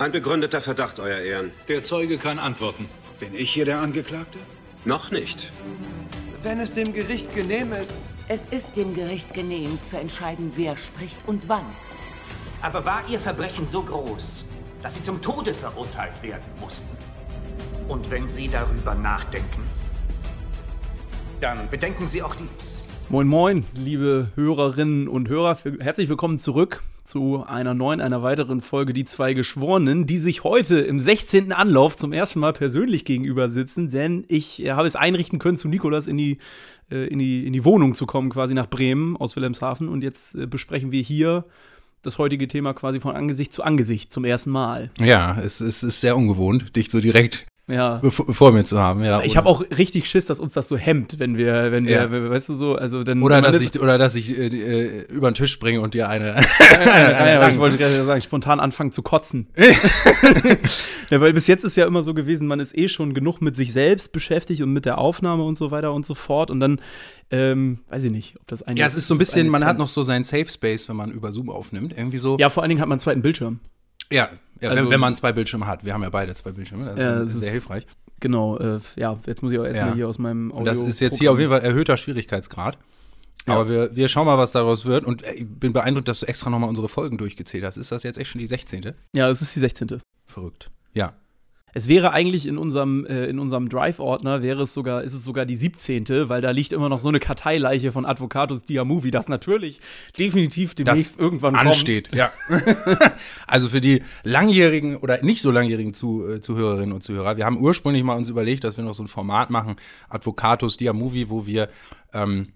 Ein begründeter Verdacht, Euer Ehren. Der Zeuge kann antworten. Bin ich hier der Angeklagte? Noch nicht. Wenn es dem Gericht genehm ist. Es ist dem Gericht genehm, zu entscheiden, wer spricht und wann. Aber war Ihr Verbrechen so groß, dass Sie zum Tode verurteilt werden mussten? Und wenn Sie darüber nachdenken, dann bedenken Sie auch dies. Moin, moin, liebe Hörerinnen und Hörer. Herzlich willkommen zurück zu einer neuen, einer weiteren Folge Die zwei Geschworenen, die sich heute im 16. Anlauf zum ersten Mal persönlich gegenüber sitzen, denn ich äh, habe es einrichten können, zu Nikolas in die, äh, in die, in die Wohnung zu kommen, quasi nach Bremen aus Wilhelmshaven. Und jetzt äh, besprechen wir hier das heutige Thema quasi von Angesicht zu Angesicht zum ersten Mal. Ja, es, es ist sehr ungewohnt, dich so direkt ja. vor mir zu haben. Ja, ich habe auch richtig Schiss, dass uns das so hemmt, wenn wir, wenn wir, ja. weißt du so, also dann. Oder dass ich, oder dass ich äh, äh, über den Tisch springe und dir eine. eine, eine, eine ich wollte gerade sagen, spontan anfangen zu kotzen. ja, weil bis jetzt ist ja immer so gewesen, man ist eh schon genug mit sich selbst beschäftigt und mit der Aufnahme und so weiter und so fort und dann ähm, weiß ich nicht, ob das eine. Ja, es ist so ein bisschen, man hat noch so seinen Safe Space, wenn man über Zoom aufnimmt, irgendwie so. Ja, vor allen Dingen hat man einen zweiten Bildschirm. Ja, ja also, wenn, wenn, man zwei Bildschirme hat. Wir haben ja beide zwei Bildschirme, das ja, ist das sehr ist, hilfreich. Genau, äh, ja, jetzt muss ich auch erstmal ja. hier aus meinem Audio. Das ist jetzt hier auf jeden Fall erhöhter Schwierigkeitsgrad. Aber wir, wir schauen mal, was daraus wird. Und ich bin beeindruckt, dass du extra nochmal unsere Folgen durchgezählt hast. Ist das jetzt echt schon die 16.? Ja, es ist die 16. Verrückt. Ja. Es wäre eigentlich in unserem, äh, in unserem Drive-Ordner, wäre es sogar, ist es sogar die 17., weil da liegt immer noch so eine Karteileiche von Advocatus Diamovie, das natürlich definitiv demnächst das irgendwann ansteht. Kommt. Ja. also für die langjährigen oder nicht so langjährigen Zu, äh, Zuhörerinnen und Zuhörer, wir haben ursprünglich mal uns überlegt, dass wir noch so ein Format machen, Advocatus Diamovie, wo wir ähm,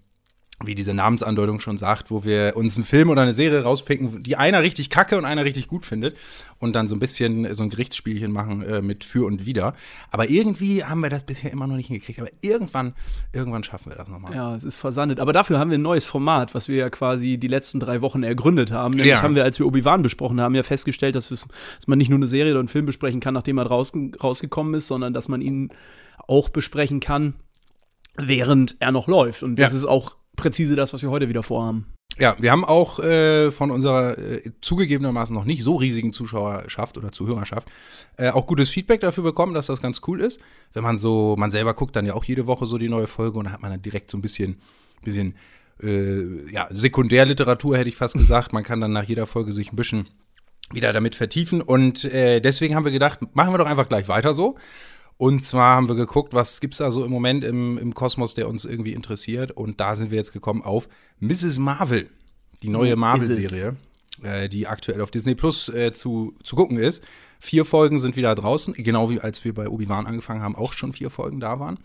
wie diese Namensandeutung schon sagt, wo wir uns einen Film oder eine Serie rauspicken, die einer richtig kacke und einer richtig gut findet und dann so ein bisschen so ein Gerichtsspielchen machen äh, mit für und wider. Aber irgendwie haben wir das bisher immer noch nicht hingekriegt. Aber irgendwann, irgendwann schaffen wir das nochmal. Ja, es ist versandet. Aber dafür haben wir ein neues Format, was wir ja quasi die letzten drei Wochen ergründet haben. Nämlich ja. haben wir, als wir Obi-Wan besprochen haben, ja festgestellt, dass, dass man nicht nur eine Serie oder einen Film besprechen kann, nachdem er raus, rausgekommen ist, sondern dass man ihn auch besprechen kann, während er noch läuft. Und das ja. ist auch präzise das, was wir heute wieder vorhaben. Ja, wir haben auch äh, von unserer äh, zugegebenermaßen noch nicht so riesigen Zuschauerschaft oder Zuhörerschaft äh, auch gutes Feedback dafür bekommen, dass das ganz cool ist. Wenn man so, man selber guckt dann ja auch jede Woche so die neue Folge und da hat man dann direkt so ein bisschen, bisschen äh, ja, Sekundärliteratur, hätte ich fast gesagt. Man kann dann nach jeder Folge sich ein bisschen wieder damit vertiefen und äh, deswegen haben wir gedacht, machen wir doch einfach gleich weiter so. Und zwar haben wir geguckt, was gibt es da so im Moment im, im Kosmos, der uns irgendwie interessiert. Und da sind wir jetzt gekommen auf Mrs. Marvel, die neue so Marvel-Serie, äh, die aktuell auf Disney Plus äh, zu, zu gucken ist. Vier Folgen sind wieder draußen, genau wie als wir bei Obi-Wan angefangen haben, auch schon vier Folgen da waren.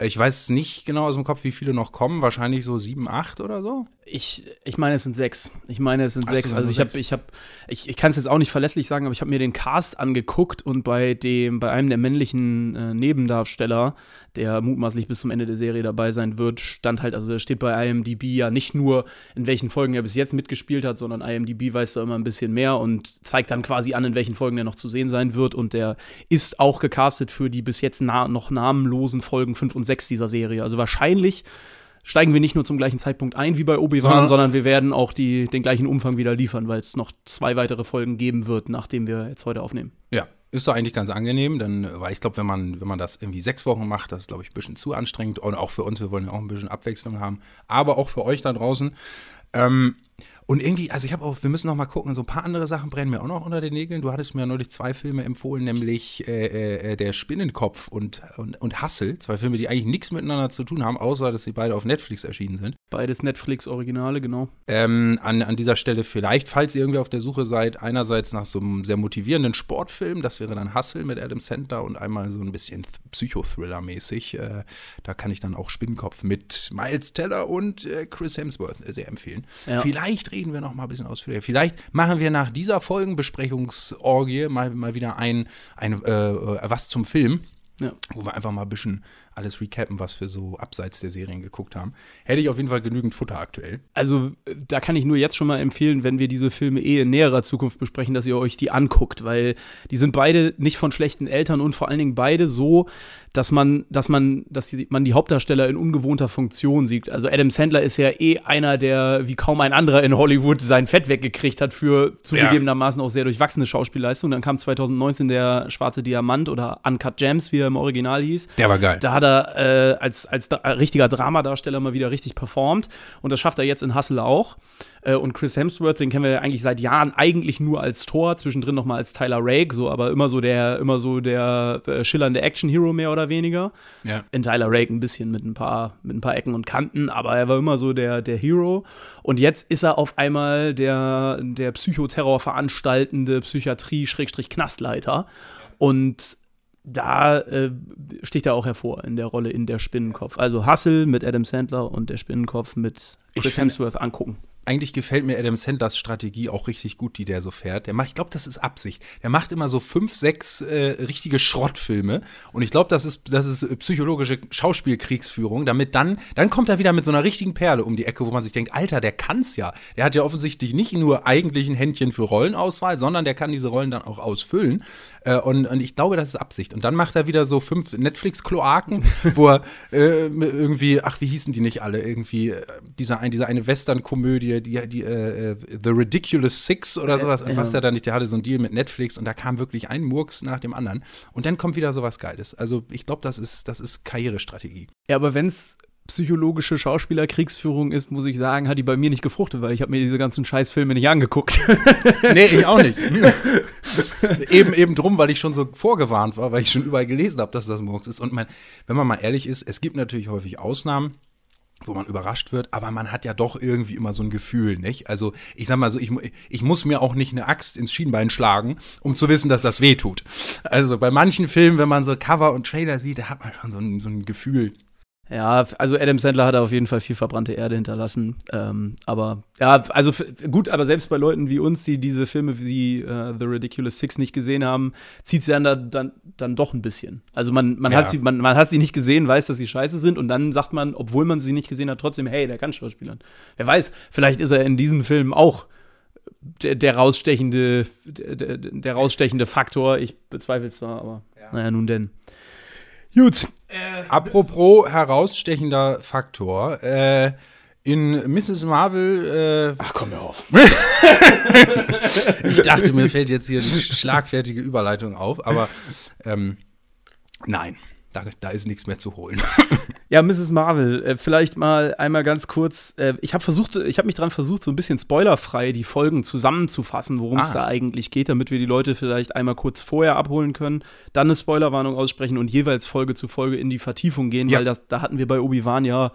Ich weiß nicht genau aus dem Kopf, wie viele noch kommen. Wahrscheinlich so sieben, acht oder so. Ich, ich meine, es sind sechs. Ich meine, es sind Ach, sechs. Also ich habe, ich habe, ich, ich kann es jetzt auch nicht verlässlich sagen, aber ich habe mir den Cast angeguckt und bei dem, bei einem der männlichen äh, Nebendarsteller, der mutmaßlich bis zum Ende der Serie dabei sein wird, stand halt, also steht bei IMDb ja nicht nur, in welchen Folgen er bis jetzt mitgespielt hat, sondern IMDb weiß da immer ein bisschen mehr und zeigt dann quasi an, in welchen Folgen er noch zu sehen sein wird. Und der ist auch gecastet für die bis jetzt na noch namenlosen Folgen 5 und 6 dieser Serie. Also wahrscheinlich steigen wir nicht nur zum gleichen Zeitpunkt ein wie bei Obi-Wan, sondern wir werden auch die, den gleichen Umfang wieder liefern, weil es noch zwei weitere Folgen geben wird, nachdem wir jetzt heute aufnehmen. Ja, ist doch eigentlich ganz angenehm, denn, weil ich glaube, wenn man, wenn man das irgendwie sechs Wochen macht, das ist, glaube ich, ein bisschen zu anstrengend. Und auch für uns, wir wollen ja auch ein bisschen Abwechslung haben, aber auch für euch da draußen. Ähm, und irgendwie, also ich habe auch, wir müssen noch mal gucken, so ein paar andere Sachen brennen mir auch noch unter den Nägeln. Du hattest mir neulich zwei Filme empfohlen, nämlich äh, äh, Der Spinnenkopf und, und, und Hassel. Zwei Filme, die eigentlich nichts miteinander zu tun haben, außer dass sie beide auf Netflix erschienen sind. Beides Netflix-Originale, genau. Ähm, an, an dieser Stelle vielleicht, falls ihr irgendwie auf der Suche seid, einerseits nach so einem sehr motivierenden Sportfilm, das wäre dann Hassel mit Adam Sandler und einmal so ein bisschen Psychothriller-mäßig. Äh, da kann ich dann auch Spinnenkopf mit Miles Teller und äh, Chris Hemsworth sehr empfehlen. Ja. Vielleicht reden wir noch mal ein bisschen ausführlicher. Vielleicht machen wir nach dieser Folgenbesprechungsorgie mal, mal wieder ein, ein äh, äh, was zum Film. Ja. Wo wir einfach mal ein bisschen, alles recappen, was wir so abseits der Serien geguckt haben. Hätte ich auf jeden Fall genügend Futter aktuell. Also, da kann ich nur jetzt schon mal empfehlen, wenn wir diese Filme eh in näherer Zukunft besprechen, dass ihr euch die anguckt, weil die sind beide nicht von schlechten Eltern und vor allen Dingen beide so, dass man, dass man, dass die, man die Hauptdarsteller in ungewohnter Funktion sieht. Also Adam Sandler ist ja eh einer, der wie kaum ein anderer in Hollywood sein Fett weggekriegt hat für zugegebenermaßen auch sehr durchwachsene Schauspielleistung. Dann kam 2019 der Schwarze Diamant oder Uncut Gems, wie er im Original hieß. Der war geil. Da hat er äh, als, als richtiger Dramadarsteller mal wieder richtig performt. Und das schafft er jetzt in Hustle auch. Äh, und Chris Hemsworth, den kennen wir ja eigentlich seit Jahren eigentlich nur als Tor, zwischendrin nochmal als Tyler Rake, so, aber immer so der, immer so der äh, schillernde Action-Hero mehr oder weniger. Ja. In Tyler Rake ein bisschen mit ein paar, mit ein paar Ecken und Kanten, aber er war immer so der, der Hero. Und jetzt ist er auf einmal der, der Psychoterror veranstaltende Psychiatrie-Knastleiter. Und da äh, sticht er auch hervor in der Rolle in der Spinnenkopf. Also Hustle mit Adam Sandler und der Spinnenkopf mit Chris Hemsworth angucken eigentlich gefällt mir Adam Sandlers Strategie auch richtig gut, die der so fährt. Der macht, ich glaube, das ist Absicht. Der macht immer so fünf, sechs äh, richtige Schrottfilme. Und ich glaube, das ist, das ist psychologische Schauspielkriegsführung. Damit dann, dann kommt er wieder mit so einer richtigen Perle um die Ecke, wo man sich denkt, Alter, der kann's ja. Der hat ja offensichtlich nicht nur eigentlich ein Händchen für Rollenauswahl, sondern der kann diese Rollen dann auch ausfüllen. Äh, und, und ich glaube, das ist Absicht. Und dann macht er wieder so fünf Netflix-Kloaken, wo er äh, irgendwie, ach, wie hießen die nicht alle? Irgendwie, äh, dieser, ein, diese eine Western-Komödie, die, die äh, The Ridiculous Six oder sowas, was der da nicht, der hatte so einen Deal mit Netflix und da kam wirklich ein Murks nach dem anderen. Und dann kommt wieder sowas Geiles. Also ich glaube, das ist, das ist Karrierestrategie. Ja, aber wenn es psychologische Schauspielerkriegsführung ist, muss ich sagen, hat die bei mir nicht gefruchtet, weil ich habe mir diese ganzen Scheißfilme nicht angeguckt. nee, ich auch nicht. eben, eben drum, weil ich schon so vorgewarnt war, weil ich schon überall gelesen habe, dass das Murks ist. Und man, wenn man mal ehrlich ist, es gibt natürlich häufig Ausnahmen wo man überrascht wird, aber man hat ja doch irgendwie immer so ein Gefühl, nicht? Also, ich sag mal so, ich, ich muss mir auch nicht eine Axt ins Schienbein schlagen, um zu wissen, dass das weh tut. Also, bei manchen Filmen, wenn man so Cover und Trailer sieht, da hat man schon so ein, so ein Gefühl, ja, also Adam Sandler hat auf jeden Fall viel verbrannte Erde hinterlassen. Ähm, aber ja, also gut, aber selbst bei Leuten wie uns, die diese Filme wie äh, The Ridiculous Six nicht gesehen haben, zieht sie dann, da, dann, dann doch ein bisschen. Also man, man, ja. hat sie, man, man hat sie nicht gesehen, weiß, dass sie scheiße sind und dann sagt man, obwohl man sie nicht gesehen hat, trotzdem, hey, der kann Schauspielern. Wer weiß, vielleicht ist er in diesen Filmen auch der, der rausstechende, der, der, rausstechende Faktor. Ich bezweifle es zwar, aber ja. naja, nun denn. Gut. Äh, Apropos herausstechender Faktor. Äh, in Mrs. Marvel. Äh, Ach, komm mir auf. ich dachte, mir fällt jetzt hier eine schlagfertige Überleitung auf, aber ähm, nein. Da, da, ist nichts mehr zu holen. ja, Mrs. Marvel, äh, vielleicht mal einmal ganz kurz. Äh, ich habe versucht, ich habe mich dran versucht, so ein bisschen spoilerfrei die Folgen zusammenzufassen, worum es ah. da eigentlich geht, damit wir die Leute vielleicht einmal kurz vorher abholen können, dann eine Spoilerwarnung aussprechen und jeweils Folge zu Folge in die Vertiefung gehen, ja. weil das, da hatten wir bei Obi-Wan ja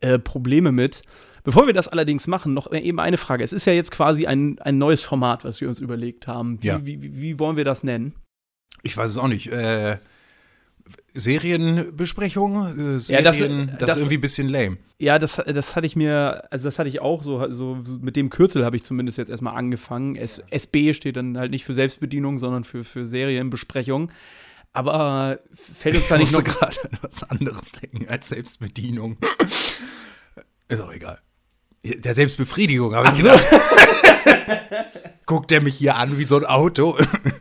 äh, Probleme mit. Bevor wir das allerdings machen, noch eben eine Frage. Es ist ja jetzt quasi ein, ein neues Format, was wir uns überlegt haben. Wie, ja. wie, wie, wie wollen wir das nennen? Ich weiß es auch nicht. Äh Serienbesprechung, äh, Serien, ja, das, das, das, ist irgendwie ein bisschen lame. Ja, das, das hatte ich mir, also das hatte ich auch so, so mit dem Kürzel habe ich zumindest jetzt erstmal angefangen. S, SB steht dann halt nicht für Selbstbedienung, sondern für, für Serienbesprechung. Aber fällt uns da nicht noch. Ich gerade an was anderes denken als Selbstbedienung. ist auch egal. Der Selbstbefriedigung, habe ich so. Guckt er mich hier an wie so ein Auto?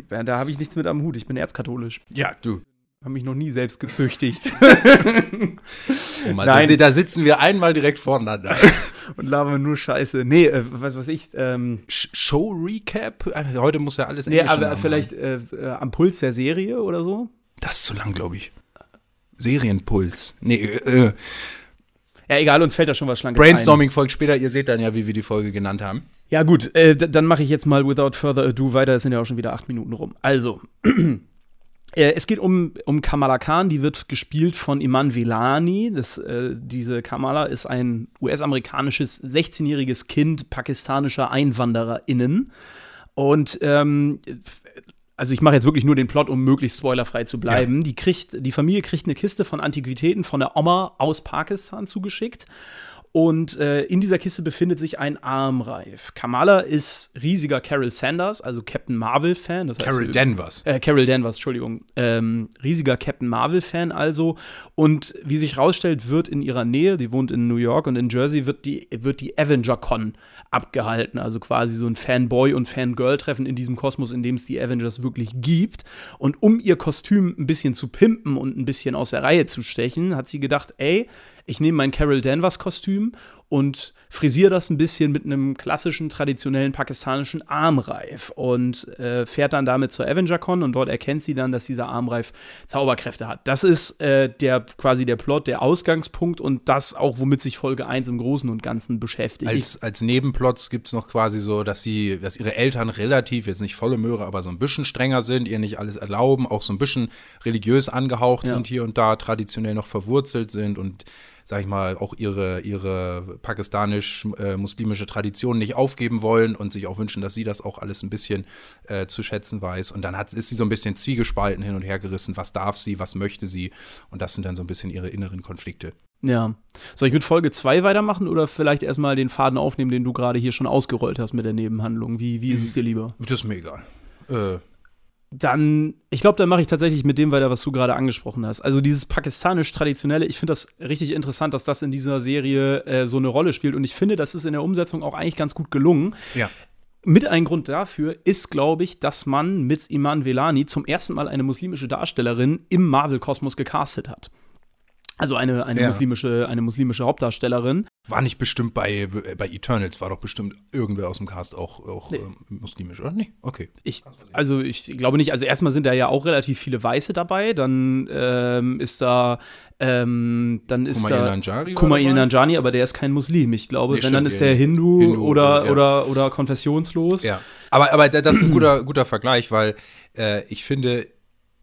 Ja, da habe ich nichts mit am Hut. Ich bin erzkatholisch. Ja, du habe mich noch nie selbst gezüchtigt. oh Mann, Nein. Da sitzen wir einmal direkt voneinander. Und labern nur Scheiße. Nee, äh, was weiß ich. Ähm, Show Recap? Also heute muss ja alles Nee, aber haben, vielleicht äh, äh, am Puls der Serie oder so? Das ist zu lang, glaube ich. Serienpuls. Nee, äh. Ja, egal, uns fällt da schon was Schlankes Brainstorming ein. folgt später. Ihr seht dann ja, wie wir die Folge genannt haben. Ja, gut. Äh, dann mache ich jetzt mal without further ado weiter. Es sind ja auch schon wieder acht Minuten rum. Also. Äh, es geht um, um Kamala Khan, die wird gespielt von Iman Velani. Das, äh, diese Kamala ist ein US-amerikanisches 16-jähriges Kind pakistanischer EinwandererInnen. Und ähm, also ich mache jetzt wirklich nur den Plot, um möglichst spoilerfrei zu bleiben. Ja. Die, kriegt, die Familie kriegt eine Kiste von Antiquitäten von der Oma aus Pakistan zugeschickt. Und äh, in dieser Kiste befindet sich ein Armreif. Kamala ist riesiger Carol Sanders, also Captain Marvel-Fan. Carol Danvers. Äh, Carol Danvers, Entschuldigung. Ähm, riesiger Captain Marvel-Fan also. Und wie sich rausstellt, wird in ihrer Nähe, die wohnt in New York und in Jersey, wird die, wird die Avenger-Con abgehalten. Also quasi so ein Fanboy- und Fangirl-Treffen in diesem Kosmos, in dem es die Avengers wirklich gibt. Und um ihr Kostüm ein bisschen zu pimpen und ein bisschen aus der Reihe zu stechen, hat sie gedacht, ey, ich nehme mein Carol Danvers Kostüm und frisiere das ein bisschen mit einem klassischen, traditionellen pakistanischen Armreif und äh, fährt dann damit zur Avenger-Con und dort erkennt sie dann, dass dieser Armreif Zauberkräfte hat. Das ist äh, der quasi der Plot, der Ausgangspunkt und das auch, womit sich Folge 1 im Großen und Ganzen beschäftigt. Als, als Nebenplots gibt es noch quasi so, dass sie, dass ihre Eltern relativ, jetzt nicht volle Möhre, aber so ein bisschen strenger sind, ihr nicht alles erlauben, auch so ein bisschen religiös angehaucht ja. sind hier und da, traditionell noch verwurzelt sind und sag ich mal, auch ihre, ihre pakistanisch-muslimische äh, Tradition nicht aufgeben wollen und sich auch wünschen, dass sie das auch alles ein bisschen äh, zu schätzen weiß. Und dann hat, ist sie so ein bisschen zwiegespalten hin und her gerissen, was darf sie, was möchte sie. Und das sind dann so ein bisschen ihre inneren Konflikte. Ja. Soll ich mit Folge 2 weitermachen oder vielleicht erstmal den Faden aufnehmen, den du gerade hier schon ausgerollt hast mit der Nebenhandlung? Wie, wie ist es dir lieber? Das ist mir egal. Äh, dann, ich glaube, dann mache ich tatsächlich mit dem weiter, was du gerade angesprochen hast. Also dieses pakistanisch-traditionelle, ich finde das richtig interessant, dass das in dieser Serie äh, so eine Rolle spielt. Und ich finde, das ist in der Umsetzung auch eigentlich ganz gut gelungen. Ja. Mit ein Grund dafür ist, glaube ich, dass man mit Iman Velani zum ersten Mal eine muslimische Darstellerin im Marvel-Kosmos gecastet hat. Also eine, eine, ja. muslimische, eine muslimische Hauptdarstellerin. War nicht bestimmt bei, bei Eternals, war doch bestimmt irgendwer aus dem Cast auch, auch nee. äh, muslimisch, oder? Nee, okay. Ich, also ich glaube nicht, also erstmal sind da ja auch relativ viele Weiße dabei, dann ähm, ist da ähm, dann ist Kumail da Nanjari Kumail Nanjani, aber der ist kein Muslim. Ich glaube, nee, wenn stimmt, dann ist der Hindu, Hindu oder, ja. oder, oder konfessionslos. Ja, aber, aber das ist ein guter, guter Vergleich, weil äh, ich finde,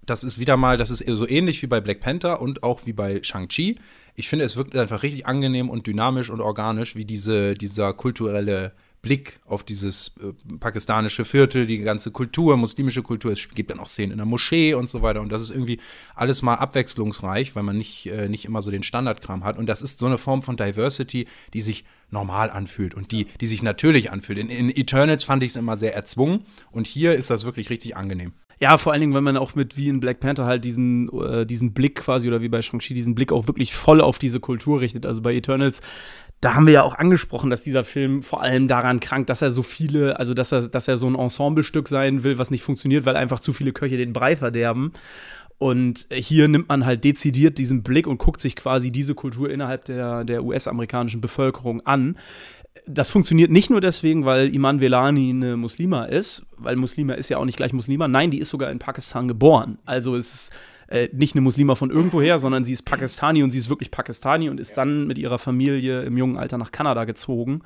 das ist wieder mal, das ist so ähnlich wie bei Black Panther und auch wie bei Shang-Chi. Ich finde, es wirkt einfach richtig angenehm und dynamisch und organisch, wie diese, dieser kulturelle Blick auf dieses äh, pakistanische Viertel, die ganze Kultur, muslimische Kultur. Es gibt dann auch Szenen in der Moschee und so weiter. Und das ist irgendwie alles mal abwechslungsreich, weil man nicht, äh, nicht immer so den Standardkram hat. Und das ist so eine Form von Diversity, die sich normal anfühlt und die, die sich natürlich anfühlt. In, in Eternals fand ich es immer sehr erzwungen. Und hier ist das wirklich richtig angenehm. Ja, vor allen Dingen, wenn man auch mit wie in Black Panther halt diesen, äh, diesen Blick quasi oder wie bei Shang-Chi diesen Blick auch wirklich voll auf diese Kultur richtet. Also bei Eternals, da haben wir ja auch angesprochen, dass dieser Film vor allem daran krankt, dass er so viele, also dass er, dass er so ein Ensemblestück sein will, was nicht funktioniert, weil einfach zu viele Köche den Brei verderben. Und hier nimmt man halt dezidiert diesen Blick und guckt sich quasi diese Kultur innerhalb der, der US-amerikanischen Bevölkerung an das funktioniert nicht nur deswegen, weil Iman Velani eine Muslima ist, weil Muslima ist ja auch nicht gleich Muslima. Nein, die ist sogar in Pakistan geboren. Also es ist äh, nicht eine Muslima von irgendwoher, sondern sie ist Pakistani und sie ist wirklich Pakistani und ist dann mit ihrer Familie im jungen Alter nach Kanada gezogen.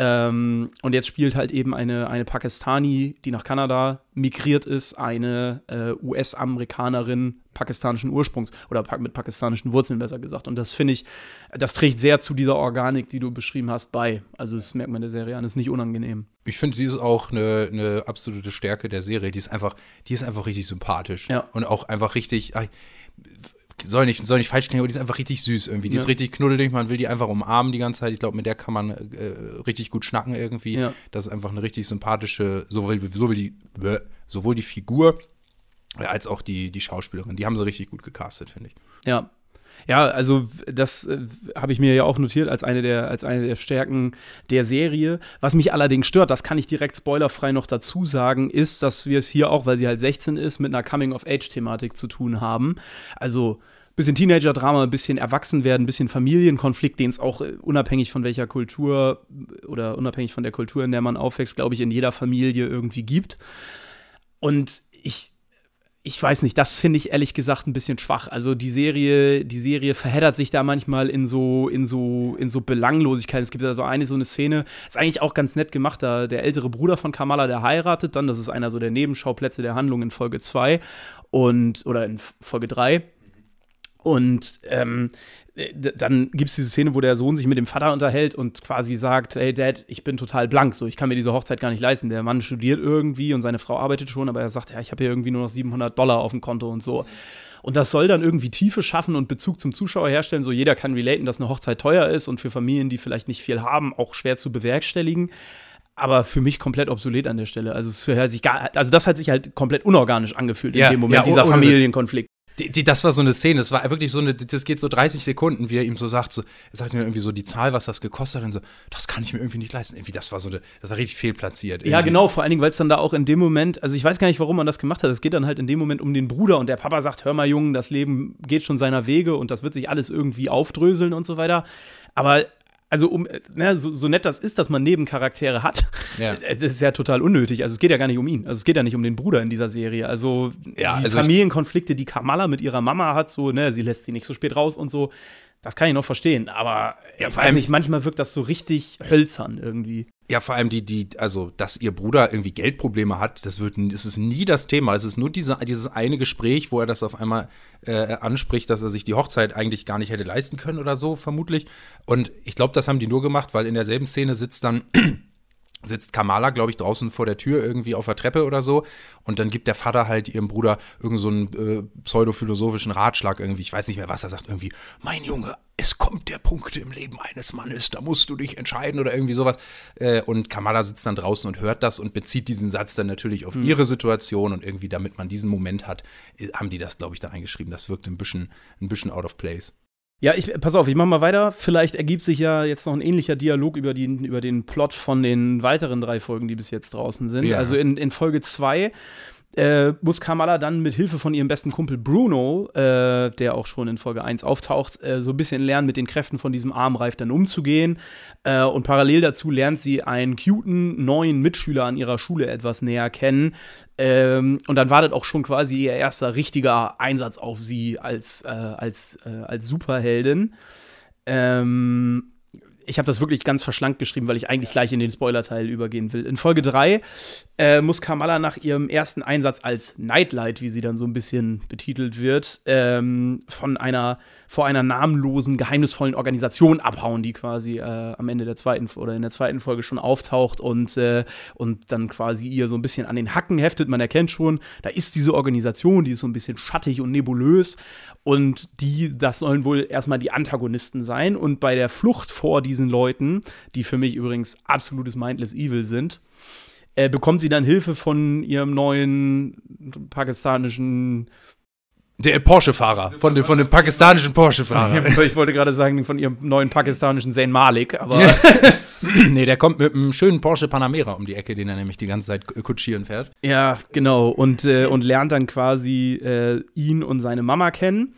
Ähm, und jetzt spielt halt eben eine, eine Pakistani, die nach Kanada migriert ist, eine äh, US-Amerikanerin pakistanischen Ursprungs oder mit pakistanischen Wurzeln besser gesagt. Und das finde ich, das trägt sehr zu dieser Organik, die du beschrieben hast, bei. Also das merkt man der Serie an, ist nicht unangenehm. Ich finde, sie ist auch eine, eine, absolute Stärke der Serie. Die ist einfach, die ist einfach richtig sympathisch. Ja. Und auch einfach richtig. Soll nicht, soll nicht falsch klingen, aber die ist einfach richtig süß irgendwie. Die ja. ist richtig knuddelig, man will die einfach umarmen die ganze Zeit. Ich glaube, mit der kann man äh, richtig gut schnacken irgendwie. Ja. Das ist einfach eine richtig sympathische, sowohl, sowohl, die, sowohl die Figur als auch die, die Schauspielerin. Die haben sie richtig gut gecastet, finde ich. Ja, ja, also das äh, habe ich mir ja auch notiert als eine, der, als eine der Stärken der Serie. Was mich allerdings stört, das kann ich direkt spoilerfrei noch dazu sagen, ist, dass wir es hier auch, weil sie halt 16 ist, mit einer Coming-of-Age-Thematik zu tun haben. Also bisschen Teenager-Drama, ein bisschen Erwachsenwerden, ein bisschen Familienkonflikt, den es auch äh, unabhängig von welcher Kultur oder unabhängig von der Kultur, in der man aufwächst, glaube ich, in jeder Familie irgendwie gibt. Und ich ich weiß nicht, das finde ich ehrlich gesagt ein bisschen schwach. Also die Serie, die Serie verheddert sich da manchmal in so, in so, in so Belanglosigkeit. Es gibt da so eine so eine Szene, ist eigentlich auch ganz nett gemacht, da der ältere Bruder von Kamala, der heiratet dann, das ist einer so der Nebenschauplätze der Handlung in Folge 2 und oder in Folge 3. Und ähm, dann gibt es diese Szene, wo der Sohn sich mit dem Vater unterhält und quasi sagt, hey Dad, ich bin total blank, so ich kann mir diese Hochzeit gar nicht leisten. Der Mann studiert irgendwie und seine Frau arbeitet schon, aber er sagt, ja, ich habe hier irgendwie nur noch 700 Dollar auf dem Konto und so. Und das soll dann irgendwie Tiefe schaffen und Bezug zum Zuschauer herstellen. So jeder kann relaten, dass eine Hochzeit teuer ist und für Familien, die vielleicht nicht viel haben, auch schwer zu bewerkstelligen aber für mich komplett obsolet an der Stelle. Also, es hat sich gar, also das hat sich halt komplett unorganisch angefühlt in dem Moment, ja, dieser Familienkonflikt. Die, die, das war so eine Szene, das war wirklich so eine, das geht so 30 Sekunden, wie er ihm so sagt, so, er sagt mir irgendwie so die Zahl, was das gekostet hat, und so, das kann ich mir irgendwie nicht leisten. Irgendwie, das war so eine, das war richtig fehlplatziert. Irgendwie. Ja, genau, vor allen Dingen, weil es dann da auch in dem Moment, also ich weiß gar nicht, warum man das gemacht hat, es geht dann halt in dem Moment um den Bruder und der Papa sagt, hör mal, Jungen, das Leben geht schon seiner Wege und das wird sich alles irgendwie aufdröseln und so weiter. Aber also um, ne, so, so, nett das ist, dass man Nebencharaktere hat, ja. das ist ja total unnötig. Also es geht ja gar nicht um ihn. Also es geht ja nicht um den Bruder in dieser Serie. Also ja, die also Familienkonflikte, die Kamala mit ihrer Mama hat, so, ne, sie lässt sie nicht so spät raus und so, das kann ich noch verstehen. Aber ja, vor allem nicht, manchmal wirkt das so richtig hölzern irgendwie. Ja, vor allem die, die, also, dass ihr Bruder irgendwie Geldprobleme hat, das wird, das ist nie das Thema. Es ist nur diese, dieses eine Gespräch, wo er das auf einmal äh, anspricht, dass er sich die Hochzeit eigentlich gar nicht hätte leisten können oder so, vermutlich. Und ich glaube, das haben die nur gemacht, weil in derselben Szene sitzt dann sitzt Kamala, glaube ich, draußen vor der Tür irgendwie auf der Treppe oder so. Und dann gibt der Vater halt ihrem Bruder irgendeinen so äh, pseudophilosophischen Ratschlag irgendwie. Ich weiß nicht mehr, was er sagt. Irgendwie, mein Junge, es kommt der Punkt im Leben eines Mannes, da musst du dich entscheiden oder irgendwie sowas. Äh, und Kamala sitzt dann draußen und hört das und bezieht diesen Satz dann natürlich auf mhm. ihre Situation. Und irgendwie, damit man diesen Moment hat, äh, haben die das, glaube ich, da eingeschrieben. Das wirkt ein bisschen, ein bisschen out of place. Ja, ich, pass auf, ich mach mal weiter. Vielleicht ergibt sich ja jetzt noch ein ähnlicher Dialog über, die, über den Plot von den weiteren drei Folgen, die bis jetzt draußen sind. Ja. Also in, in Folge 2 äh, muss Kamala dann mit Hilfe von ihrem besten Kumpel Bruno, äh, der auch schon in Folge 1 auftaucht, äh, so ein bisschen lernen, mit den Kräften von diesem Armreif dann umzugehen. Äh, und parallel dazu lernt sie einen cuten neuen Mitschüler an ihrer Schule etwas näher kennen. Ähm, und dann wartet auch schon quasi ihr erster richtiger Einsatz auf sie als, äh, als, äh, als Superheldin. Ähm, ich habe das wirklich ganz verschlankt geschrieben, weil ich eigentlich gleich in den Spoiler-Teil übergehen will. In Folge 3 äh, muss Kamala nach ihrem ersten Einsatz als Nightlight, wie sie dann so ein bisschen betitelt wird, ähm, von einer vor einer namenlosen, geheimnisvollen Organisation abhauen, die quasi äh, am Ende der zweiten oder in der zweiten Folge schon auftaucht und, äh, und dann quasi ihr so ein bisschen an den Hacken heftet. Man erkennt schon, da ist diese Organisation, die ist so ein bisschen schattig und nebulös und die, das sollen wohl erstmal die Antagonisten sein. Und bei der Flucht vor diesen Leuten, die für mich übrigens absolutes Mindless Evil sind, äh, bekommt sie dann Hilfe von ihrem neuen pakistanischen der Porsche-Fahrer, von dem, von dem pakistanischen Porsche-Fahrer. Ich wollte gerade sagen, von ihrem neuen pakistanischen Zayn Malik, aber. nee, der kommt mit einem schönen Porsche Panamera um die Ecke, den er nämlich die ganze Zeit kutschieren fährt. Ja, genau. Und, äh, und lernt dann quasi äh, ihn und seine Mama kennen.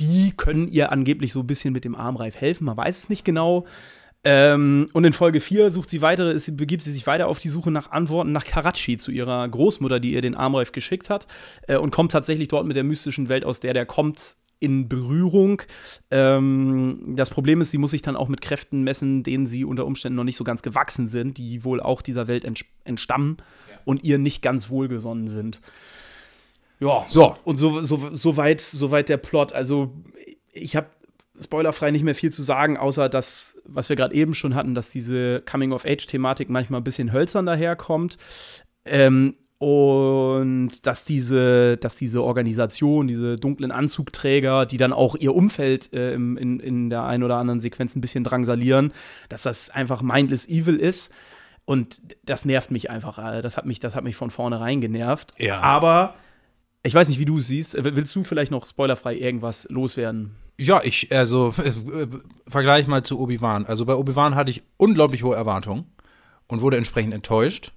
Die können ihr angeblich so ein bisschen mit dem Armreif helfen, man weiß es nicht genau. Ähm, und in Folge 4 sucht sie weitere, ist, begibt sie sich weiter auf die Suche nach Antworten nach Karachi, zu ihrer Großmutter, die ihr den Armreif geschickt hat, äh, und kommt tatsächlich dort mit der mystischen Welt, aus der der kommt, in Berührung. Ähm, das Problem ist, sie muss sich dann auch mit Kräften messen, denen sie unter Umständen noch nicht so ganz gewachsen sind, die wohl auch dieser Welt entstammen ja. und ihr nicht ganz wohlgesonnen sind. Ja, so. Und so, so, so, weit, so weit der Plot. Also, ich habe spoilerfrei nicht mehr viel zu sagen, außer das, was wir gerade eben schon hatten, dass diese Coming-of-Age-Thematik manchmal ein bisschen hölzern daherkommt. Ähm, und dass diese, dass diese Organisation, diese dunklen Anzugträger, die dann auch ihr Umfeld äh, in, in der einen oder anderen Sequenz ein bisschen drangsalieren, dass das einfach mindless evil ist. Und das nervt mich einfach. Äh, das hat mich, das hat mich von vornherein genervt. Ja. Aber ich weiß nicht, wie du es siehst. Willst du vielleicht noch spoilerfrei irgendwas loswerden? Ja, ich, also, äh, vergleich mal zu Obi-Wan. Also bei Obi-Wan hatte ich unglaublich hohe Erwartungen und wurde entsprechend enttäuscht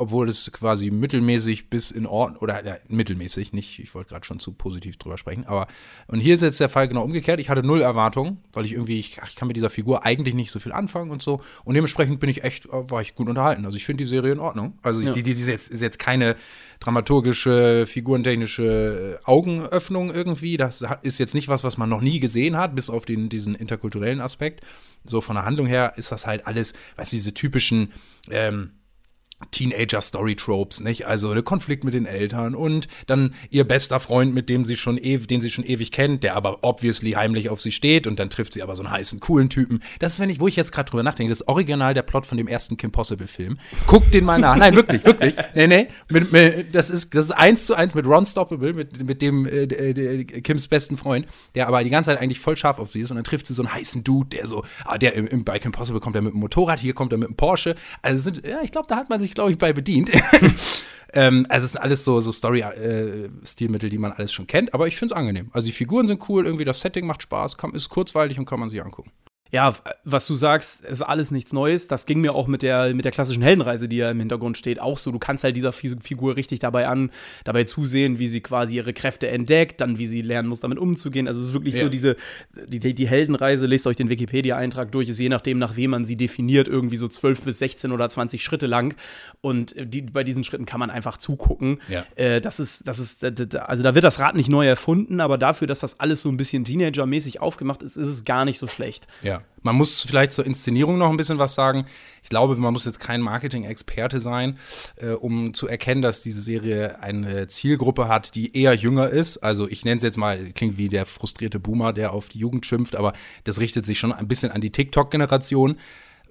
obwohl es quasi mittelmäßig bis in Ordnung, oder ja, mittelmäßig, nicht, ich wollte gerade schon zu positiv drüber sprechen, aber, und hier ist jetzt der Fall genau umgekehrt. Ich hatte null Erwartungen, weil ich irgendwie, ich, ich kann mit dieser Figur eigentlich nicht so viel anfangen und so. Und dementsprechend bin ich echt, war ich gut unterhalten. Also ich finde die Serie in Ordnung. Also ja. die, die, die ist, jetzt, ist jetzt keine dramaturgische, figurentechnische äh, Augenöffnung irgendwie. Das ist jetzt nicht was, was man noch nie gesehen hat, bis auf den, diesen interkulturellen Aspekt. So von der Handlung her ist das halt alles, weißt du, diese typischen, ähm, Teenager-Story-Tropes, nicht? Also der Konflikt mit den Eltern und dann ihr bester Freund, mit dem sie schon ewig, den sie schon ewig kennt, der aber obviously heimlich auf sie steht und dann trifft sie aber so einen heißen, coolen Typen. Das ist, wenn ich, wo ich jetzt gerade drüber nachdenke, das original der Plot von dem ersten Kim Possible-Film. Guck den mal nach. Nein, wirklich, wirklich. Nee, nee. Mit, mit, das, ist, das ist eins zu eins mit Ron Stoppable, mit, mit dem äh, äh, Kims besten Freund, der aber die ganze Zeit eigentlich voll scharf auf sie ist und dann trifft sie so einen heißen Dude, der so, ah, der im, im, bei Kim Possible kommt er mit dem Motorrad, hier kommt er mit dem Porsche. Also sind, ja, ich glaube, da hat man sich, glaube ich, bei bedient. ähm, also es sind alles so, so Story-Stilmittel, äh, die man alles schon kennt, aber ich finde es angenehm. Also die Figuren sind cool, irgendwie das Setting macht Spaß, kann, ist kurzweilig und kann man sich angucken ja, was du sagst, ist alles nichts Neues. Das ging mir auch mit der, mit der klassischen Heldenreise, die ja im Hintergrund steht, auch so. Du kannst halt dieser Figur richtig dabei an, dabei zusehen, wie sie quasi ihre Kräfte entdeckt, dann wie sie lernen muss, damit umzugehen. Also es ist wirklich ja. so diese, die, die Heldenreise, lest euch den Wikipedia-Eintrag durch, ist je nachdem, nach wem man sie definiert, irgendwie so 12 bis 16 oder 20 Schritte lang. Und die, bei diesen Schritten kann man einfach zugucken. Ja. Äh, das ist, das ist, also da wird das Rad nicht neu erfunden, aber dafür, dass das alles so ein bisschen Teenager-mäßig aufgemacht ist, ist es gar nicht so schlecht. Ja. Man muss vielleicht zur Inszenierung noch ein bisschen was sagen. Ich glaube, man muss jetzt kein Marketing-Experte sein, äh, um zu erkennen, dass diese Serie eine Zielgruppe hat, die eher jünger ist. Also ich nenne es jetzt mal, klingt wie der frustrierte Boomer, der auf die Jugend schimpft, aber das richtet sich schon ein bisschen an die TikTok-Generation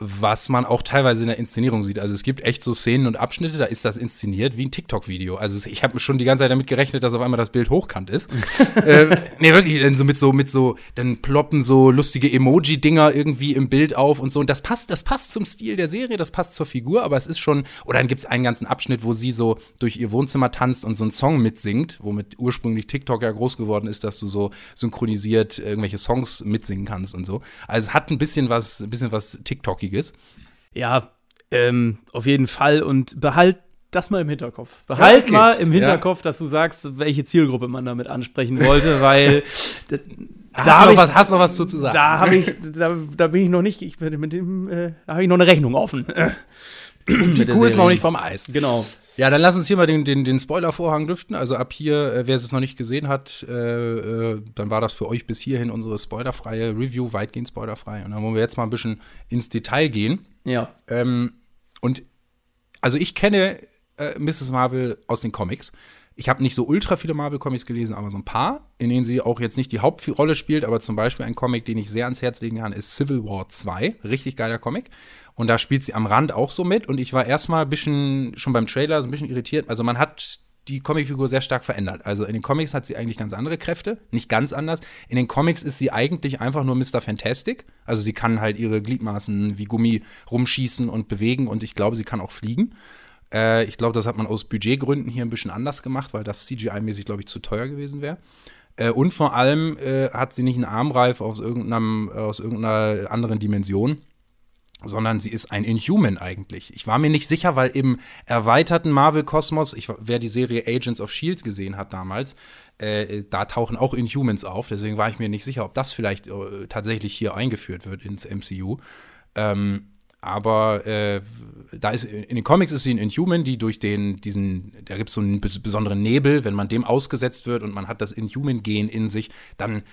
was man auch teilweise in der Inszenierung sieht. Also es gibt echt so Szenen und Abschnitte, da ist das inszeniert wie ein TikTok-Video. Also ich habe schon die ganze Zeit damit gerechnet, dass auf einmal das Bild hochkant ist. äh, nee, wirklich, dann so mit so, mit so, dann ploppen so lustige Emoji-Dinger irgendwie im Bild auf und so. Und das passt, das passt zum Stil der Serie, das passt zur Figur, aber es ist schon, oder dann gibt es einen ganzen Abschnitt, wo sie so durch ihr Wohnzimmer tanzt und so einen Song mitsingt, womit ursprünglich TikTok ja groß geworden ist, dass du so synchronisiert irgendwelche Songs mitsingen kannst und so. Also es hat ein bisschen was, ein bisschen was TikTokiges ist. Ja, ähm, auf jeden Fall und behalt das mal im Hinterkopf. Behalt ja, okay. mal im Hinterkopf, ja. dass du sagst, welche Zielgruppe man damit ansprechen wollte, weil hast, da noch ich, was, hast noch was zu sagen. Da habe ich, da, da, bin ich noch nicht, ich, mit dem, äh, da habe ich noch eine Rechnung offen. Die Kuh ist noch nicht vom Eis. Genau. Ja, dann lass uns hier mal den, den, den Spoiler-Vorhang lüften. Also ab hier, äh, wer es noch nicht gesehen hat, äh, äh, dann war das für euch bis hierhin unsere spoilerfreie Review, weitgehend spoilerfrei. Und dann wollen wir jetzt mal ein bisschen ins Detail gehen. Ja. Ähm, und also ich kenne äh, Mrs. Marvel aus den Comics. Ich habe nicht so ultra viele Marvel-Comics gelesen, aber so ein paar, in denen sie auch jetzt nicht die Hauptrolle spielt, aber zum Beispiel ein Comic, den ich sehr ans Herz legen kann, ist Civil War 2. Richtig geiler Comic. Und da spielt sie am Rand auch so mit. Und ich war erstmal ein bisschen, schon beim Trailer, so ein bisschen irritiert. Also man hat die Comicfigur sehr stark verändert. Also in den Comics hat sie eigentlich ganz andere Kräfte, nicht ganz anders. In den Comics ist sie eigentlich einfach nur Mr. Fantastic. Also sie kann halt ihre Gliedmaßen wie Gummi rumschießen und bewegen und ich glaube, sie kann auch fliegen. Äh, ich glaube, das hat man aus Budgetgründen hier ein bisschen anders gemacht, weil das CGI-mäßig, glaube ich, zu teuer gewesen wäre. Äh, und vor allem äh, hat sie nicht einen Armreif aus, irgendeinem, aus irgendeiner anderen Dimension sondern sie ist ein Inhuman eigentlich. Ich war mir nicht sicher, weil im erweiterten Marvel-Kosmos, wer die Serie Agents of Shield gesehen hat damals, äh, da tauchen auch Inhumans auf. Deswegen war ich mir nicht sicher, ob das vielleicht äh, tatsächlich hier eingeführt wird ins MCU. Ähm, aber äh, da ist in den Comics ist sie ein Inhuman, die durch den diesen da gibt es so einen besonderen Nebel, wenn man dem ausgesetzt wird und man hat das Inhuman-Gen in sich, dann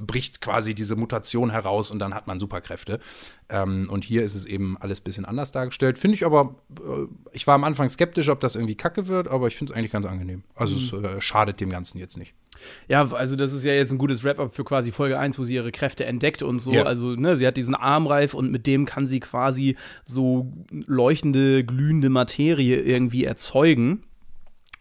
bricht quasi diese Mutation heraus und dann hat man Superkräfte. Ähm, und hier ist es eben alles ein bisschen anders dargestellt. Finde ich aber, äh, ich war am Anfang skeptisch, ob das irgendwie kacke wird, aber ich finde es eigentlich ganz angenehm. Also mhm. es äh, schadet dem Ganzen jetzt nicht. Ja, also das ist ja jetzt ein gutes Wrap-up für quasi Folge 1, wo sie ihre Kräfte entdeckt und so. Ja. Also, ne, sie hat diesen Armreif und mit dem kann sie quasi so leuchtende, glühende Materie irgendwie erzeugen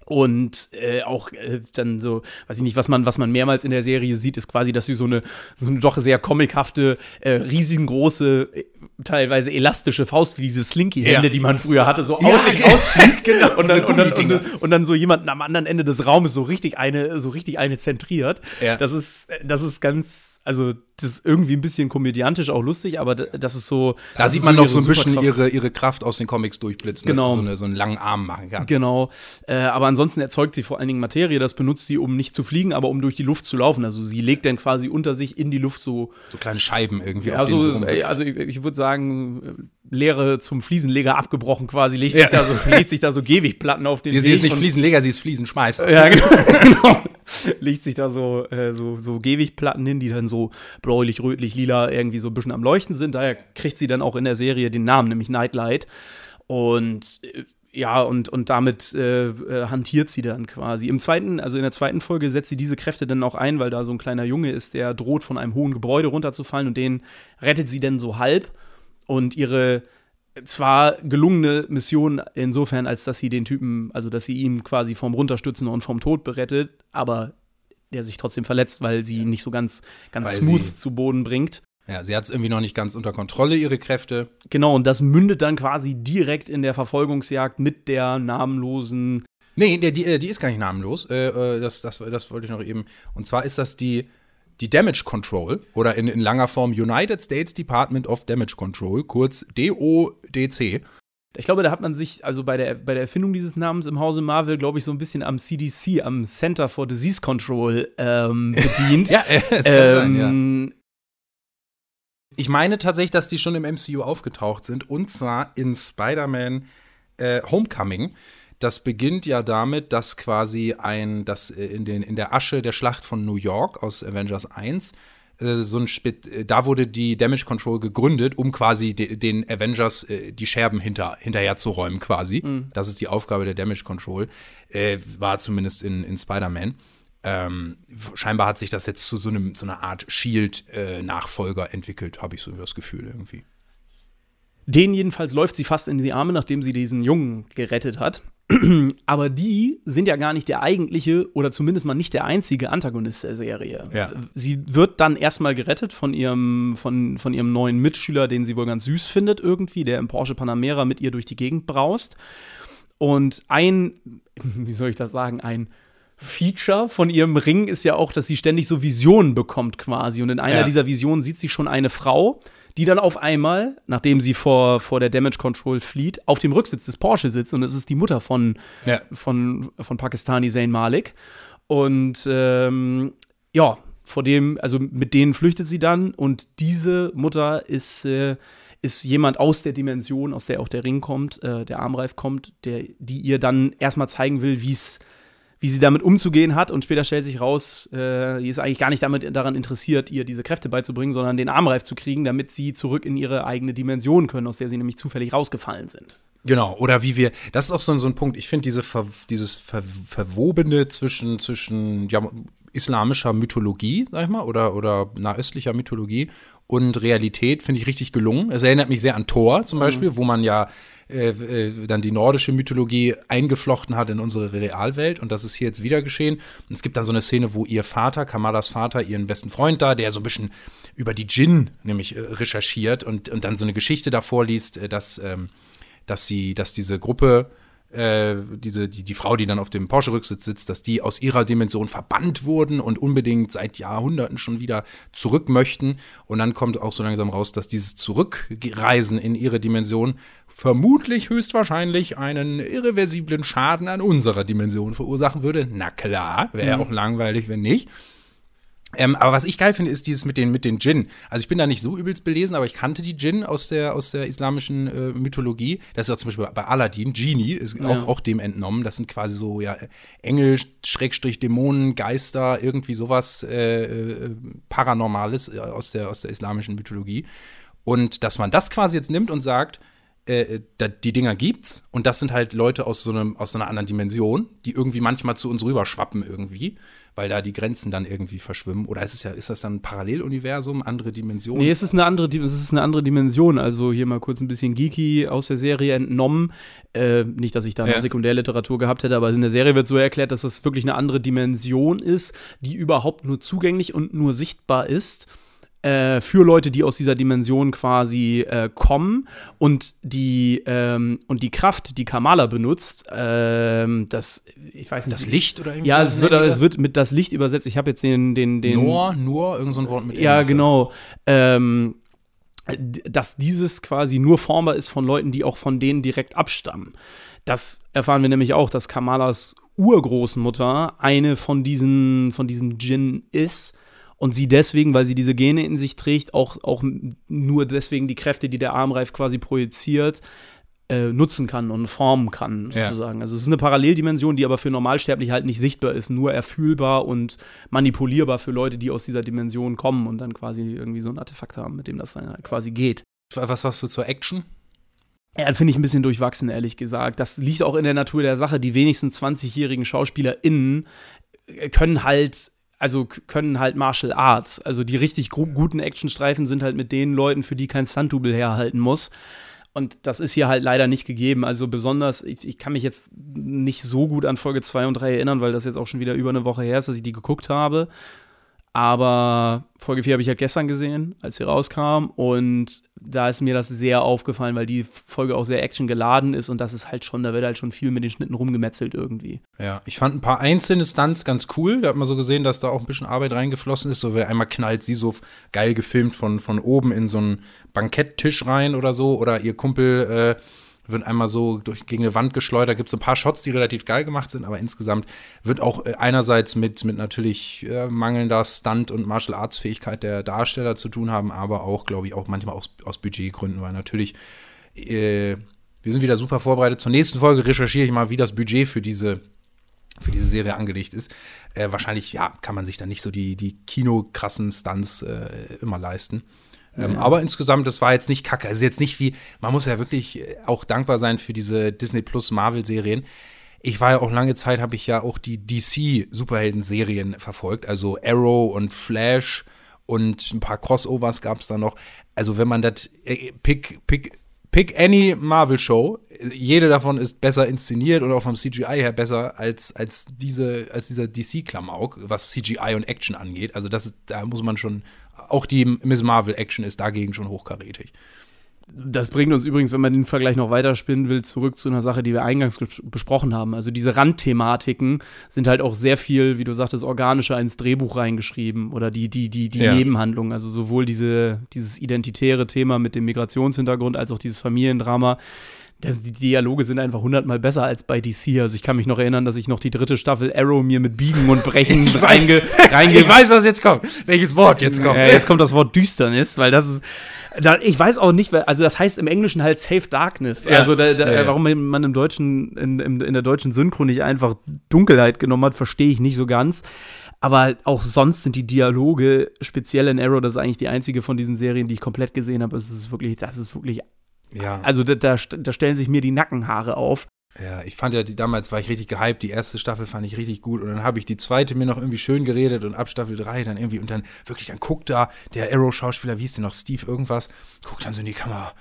und äh, auch äh, dann so, weiß ich nicht, was man, was man mehrmals in der Serie sieht, ist quasi, dass sie so eine, so eine doch sehr comichafte, äh, riesengroße, äh, teilweise elastische Faust, wie diese Slinky-Hände, ja. die man früher hatte, so ja, aus sich ausschießt. Genau, und, dann, und, dann, und, und, dann so jemanden am anderen Ende des Raumes so richtig eine, so richtig eine zentriert. Ja. Das ist, das ist ganz also das ist irgendwie ein bisschen komödiantisch, auch lustig, aber das ist so. Da sieht man noch so ein bisschen ihre, ihre Kraft aus den Comics durchblitzen, genau. dass sie so, eine, so einen langen Arm machen kann. Genau. Äh, aber ansonsten erzeugt sie vor allen Dingen Materie, das benutzt sie, um nicht zu fliegen, aber um durch die Luft zu laufen. Also sie legt dann quasi unter sich in die Luft so. So kleine Scheiben irgendwie ja, auf also, also ich, ich würde sagen, Leere zum Fliesenleger abgebrochen quasi, legt, ja. sich, da so, legt sich da so Gehwegplatten auf den Sie ist nicht Fliesenleger, sie ist Fliesenschmeißer. Ja, genau. genau. legt sich da so, äh, so, so Gehwegplatten hin, die dann so bläulich, rötlich, lila irgendwie so ein bisschen am Leuchten sind. Daher kriegt sie dann auch in der Serie den Namen, nämlich Nightlight. Und äh, ja, und, und damit äh, äh, hantiert sie dann quasi. Im zweiten, also in der zweiten Folge setzt sie diese Kräfte dann auch ein, weil da so ein kleiner Junge ist, der droht, von einem hohen Gebäude runterzufallen und den rettet sie dann so halb. Und ihre zwar gelungene Mission insofern, als dass sie den Typen, also dass sie ihn quasi vom Runterstützen und vom Tod berettet, aber der sich trotzdem verletzt, weil sie ihn nicht so ganz, ganz Weil smooth zu Boden bringt. Ja, sie hat es irgendwie noch nicht ganz unter Kontrolle, ihre Kräfte. Genau, und das mündet dann quasi direkt in der Verfolgungsjagd mit der namenlosen. Nee, die, die, die ist gar nicht namenlos. Äh, äh, das, das, das wollte ich noch eben. Und zwar ist das die, die Damage Control oder in, in langer Form United States Department of Damage Control, kurz DODC. Ich glaube, da hat man sich also bei der, bei der Erfindung dieses Namens im Hause Marvel, glaube ich, so ein bisschen am CDC, am Center for Disease Control ähm, bedient. Ja, es kann sein, ja. ähm, Ich meine tatsächlich, dass die schon im MCU aufgetaucht sind und zwar in Spider-Man äh, Homecoming. Das beginnt ja damit, dass quasi ein, dass äh, in, den, in der Asche der Schlacht von New York aus Avengers 1 äh, so ein Spit, äh, da wurde die Damage Control gegründet, um quasi de, den Avengers äh, die Scherben hinter, hinterher zu räumen, quasi. Das ist die Aufgabe der Damage Control. Äh, war zumindest in, in Spider-Man. Ähm, scheinbar hat sich das jetzt zu so, einem, so einer Art Shield-Nachfolger entwickelt, habe ich so das Gefühl irgendwie. Den jedenfalls läuft sie fast in die Arme, nachdem sie diesen Jungen gerettet hat. Aber die sind ja gar nicht der eigentliche oder zumindest mal nicht der einzige Antagonist der Serie. Ja. Sie wird dann erstmal gerettet von ihrem, von, von ihrem neuen Mitschüler, den sie wohl ganz süß findet irgendwie, der im Porsche Panamera mit ihr durch die Gegend braust. Und ein, wie soll ich das sagen, ein Feature von ihrem Ring ist ja auch, dass sie ständig so Visionen bekommt quasi. Und in einer Ja. dieser Visionen sieht sie schon eine Frau, die dann auf einmal, nachdem sie vor, vor der Damage Control flieht, auf dem Rücksitz des Porsche sitzt. Und es ist die Mutter von, Ja. von, von Pakistani Zayn Malik. Und ähm, ja, vor dem, also mit denen flüchtet sie dann. Und diese Mutter ist, äh, ist jemand aus der Dimension, aus der auch der Ring kommt, äh, der Armreif kommt, der, die ihr dann erstmal zeigen will, wie es wie sie damit umzugehen hat und später stellt sich raus, äh, die ist eigentlich gar nicht damit daran interessiert, ihr diese Kräfte beizubringen, sondern den Armreif zu kriegen, damit sie zurück in ihre eigene Dimension können, aus der sie nämlich zufällig rausgefallen sind. Genau, oder wie wir, das ist auch so, so ein Punkt, ich finde diese Ver, dieses Ver, Verwobene zwischen, zwischen ja, islamischer Mythologie, sag ich mal, oder, oder nahöstlicher Mythologie und Realität finde ich richtig gelungen. Es erinnert mich sehr an Thor zum Beispiel, wo man ja äh, äh, dann die nordische Mythologie eingeflochten hat in unsere Realwelt und das ist hier jetzt wieder geschehen. Und es gibt dann so eine Szene, wo ihr Vater, Kamalas Vater, ihren besten Freund da, der so ein bisschen über die Djinn nämlich äh, recherchiert und, und dann so eine Geschichte davor liest, äh, dass ähm, dass sie, dass diese Gruppe, äh, diese, die, die Frau, die dann auf dem Porsche-Rücksitz sitzt, dass die aus ihrer Dimension verbannt wurden und unbedingt seit Jahrhunderten schon wieder zurück möchten. Und dann kommt auch so langsam raus, dass dieses Zurückreisen in ihre Dimension vermutlich höchstwahrscheinlich einen irreversiblen Schaden an unserer Dimension verursachen würde. Na klar, wäre ja auch langweilig, wenn nicht. Ähm, aber was ich geil finde, ist dieses mit den, mit den Djinn. Also ich bin da nicht so übelst belesen, aber ich kannte die Djinn aus der, aus der islamischen äh, Mythologie. Das ist auch zum Beispiel bei Aladdin, Genie, ist auch, auch dem entnommen. Das sind quasi so, ja, Engel, Schrägstrich, Dämonen, Geister, irgendwie sowas äh, äh, Paranormales äh, aus, der, aus der islamischen Mythologie. Und dass man das quasi jetzt nimmt und sagt, äh, da, die Dinger gibt's und das sind halt Leute aus so einem aus so einer anderen Dimension, die irgendwie manchmal zu uns rüberschwappen irgendwie, weil da die Grenzen dann irgendwie verschwimmen. Oder ist es ja, ist das dann ein Paralleluniversum, andere Dimensionen? Nee, es ist eine andere, es ist eine andere Dimension. Also hier mal kurz ein bisschen geeky aus der Serie entnommen. Äh, nicht, dass ich da Ja. noch Sekundärliteratur gehabt hätte, aber in der Serie wird so erklärt, dass es wirklich eine andere Dimension ist, die überhaupt nur zugänglich und nur sichtbar ist. Äh, Für Leute, die aus dieser Dimension quasi äh, kommen und die, ähm, und die Kraft, die Kamala benutzt, ähm, das, ich weiß nicht. das Licht oder irgendwie Ja, so es wird, es wird mit das Licht übersetzt. Ich habe jetzt den, den, den. Nur, nur, irgend so ein Wort mit Ja, genau. Ähm, dass dieses quasi nur formbar ist von Leuten, die auch von denen direkt abstammen. Das erfahren wir nämlich auch, dass Kamalas Urgroßmutter eine von diesen, von diesen Djinn ist und sie deswegen, weil sie diese Gene in sich trägt, auch, auch nur deswegen die Kräfte, die der Armreif quasi projiziert, äh, nutzen kann und formen kann, Ja. sozusagen. Also es ist eine Paralleldimension, die aber für Normalsterbliche halt nicht sichtbar ist, nur erfühlbar und manipulierbar für Leute, die aus dieser Dimension kommen und dann quasi irgendwie so ein Artefakt haben, mit dem das dann halt quasi geht. Was sagst du zur Action? Ja, finde ich ein bisschen durchwachsen, ehrlich gesagt. Das liegt auch in der Natur der Sache. Die wenigsten 20-jährigen SchauspielerInnen können halt also können halt Martial Arts. Also die richtig guten Actionstreifen sind halt mit den Leuten, für die kein Stunt-Double herhalten muss. Und das ist hier halt leider nicht gegeben. Also besonders, ich, ich, kann mich jetzt nicht so gut an Folge 2 und 3 erinnern, weil das jetzt auch schon wieder über eine Woche her ist, dass ich die geguckt habe. Aber Folge 4 habe ich halt gestern gesehen, als sie rauskam. Und da ist mir das sehr aufgefallen, weil die Folge auch sehr actiongeladen ist und das ist halt schon, da wird halt schon viel mit den Schnitten rumgemetzelt irgendwie. Ja, ich fand ein paar einzelne Stunts ganz cool. Da hat man so gesehen, dass da auch ein bisschen Arbeit reingeflossen ist. So, wer einmal knallt sie so geil gefilmt von, von oben in so einen Banketttisch rein oder so. Oder ihr Kumpel äh, wird einmal so durch, gegen eine Wand geschleudert. Gibt so ein paar Shots, die relativ geil gemacht sind, aber insgesamt wird auch äh, einerseits mit, mit natürlich äh, mangelnder Stunt- und Martial Arts-Fähigkeit der Darsteller zu tun haben, aber auch, glaube ich, auch manchmal aus, aus Budgetgründen, weil natürlich, äh, wir sind wieder super vorbereitet. Zur nächsten Folge recherchiere ich mal, wie das Budget für diese für diese Serie angelegt ist. Äh, wahrscheinlich, ja, kann man sich dann nicht so die, die kinokrassen Stunts äh, immer leisten. Ähm, Aber insgesamt, das war jetzt nicht kacke. Also jetzt nicht wie, man muss ja wirklich äh, auch dankbar sein für diese Disney Plus Marvel-Serien. Ich war ja auch lange Zeit, habe ich ja auch die DC-Superhelden-Serien verfolgt. Also Arrow und Flash und ein paar Crossovers gab es da noch. Also wenn man das, äh, pick, pick, pick any Marvel-Show. Jede davon ist besser inszeniert oder auch vom CGI her besser als, als, diese, als dieser DC-Klamauk, was CGI und Action angeht. Also das da muss man schon auch die Miss Marvel Action ist dagegen schon hochkarätig. Das bringt uns übrigens, wenn man den Vergleich noch weiterspinnen will, zurück zu einer Sache, die wir eingangs besprochen haben. Also diese Randthematiken sind halt auch sehr viel, wie du sagtest, organischer ins Drehbuch reingeschrieben oder die, die, die, die ja. Nebenhandlungen. Also sowohl diese, dieses identitäre Thema mit dem Migrationshintergrund als auch dieses Familiendrama das, die Dialoge sind einfach hundertmal besser als bei DC. Also ich kann mich noch erinnern, dass ich noch die dritte Staffel Arrow mir mit Biegen und Brechen reinge, reinge Ich weiß, was jetzt kommt. Welches Wort jetzt kommt. Ja, jetzt kommt das Wort Düsternis, weil das ist. Da, ich weiß auch nicht, also das heißt im Englischen halt Safe Darkness. Ja. Also da, da, ja, ja. warum man im deutschen, in, in, der deutschen Synchro nicht einfach Dunkelheit genommen hat, verstehe ich nicht so ganz. Aber auch sonst sind die Dialoge, speziell in Arrow, das ist eigentlich die einzige von diesen Serien, die ich komplett gesehen habe. Es ist wirklich, das ist wirklich ja. Also da, da stellen sich mir die Nackenhaare auf. Ja, ich fand ja, die, damals war ich richtig gehypt. Die erste Staffel fand ich richtig gut. Und dann habe ich die zweite mir noch irgendwie schön geredet und ab Staffel 3 dann irgendwie. Und dann wirklich, dann guckt da der Arrow-Schauspieler, wie hieß der noch, Steve irgendwas, guckt dann so in die Kamera.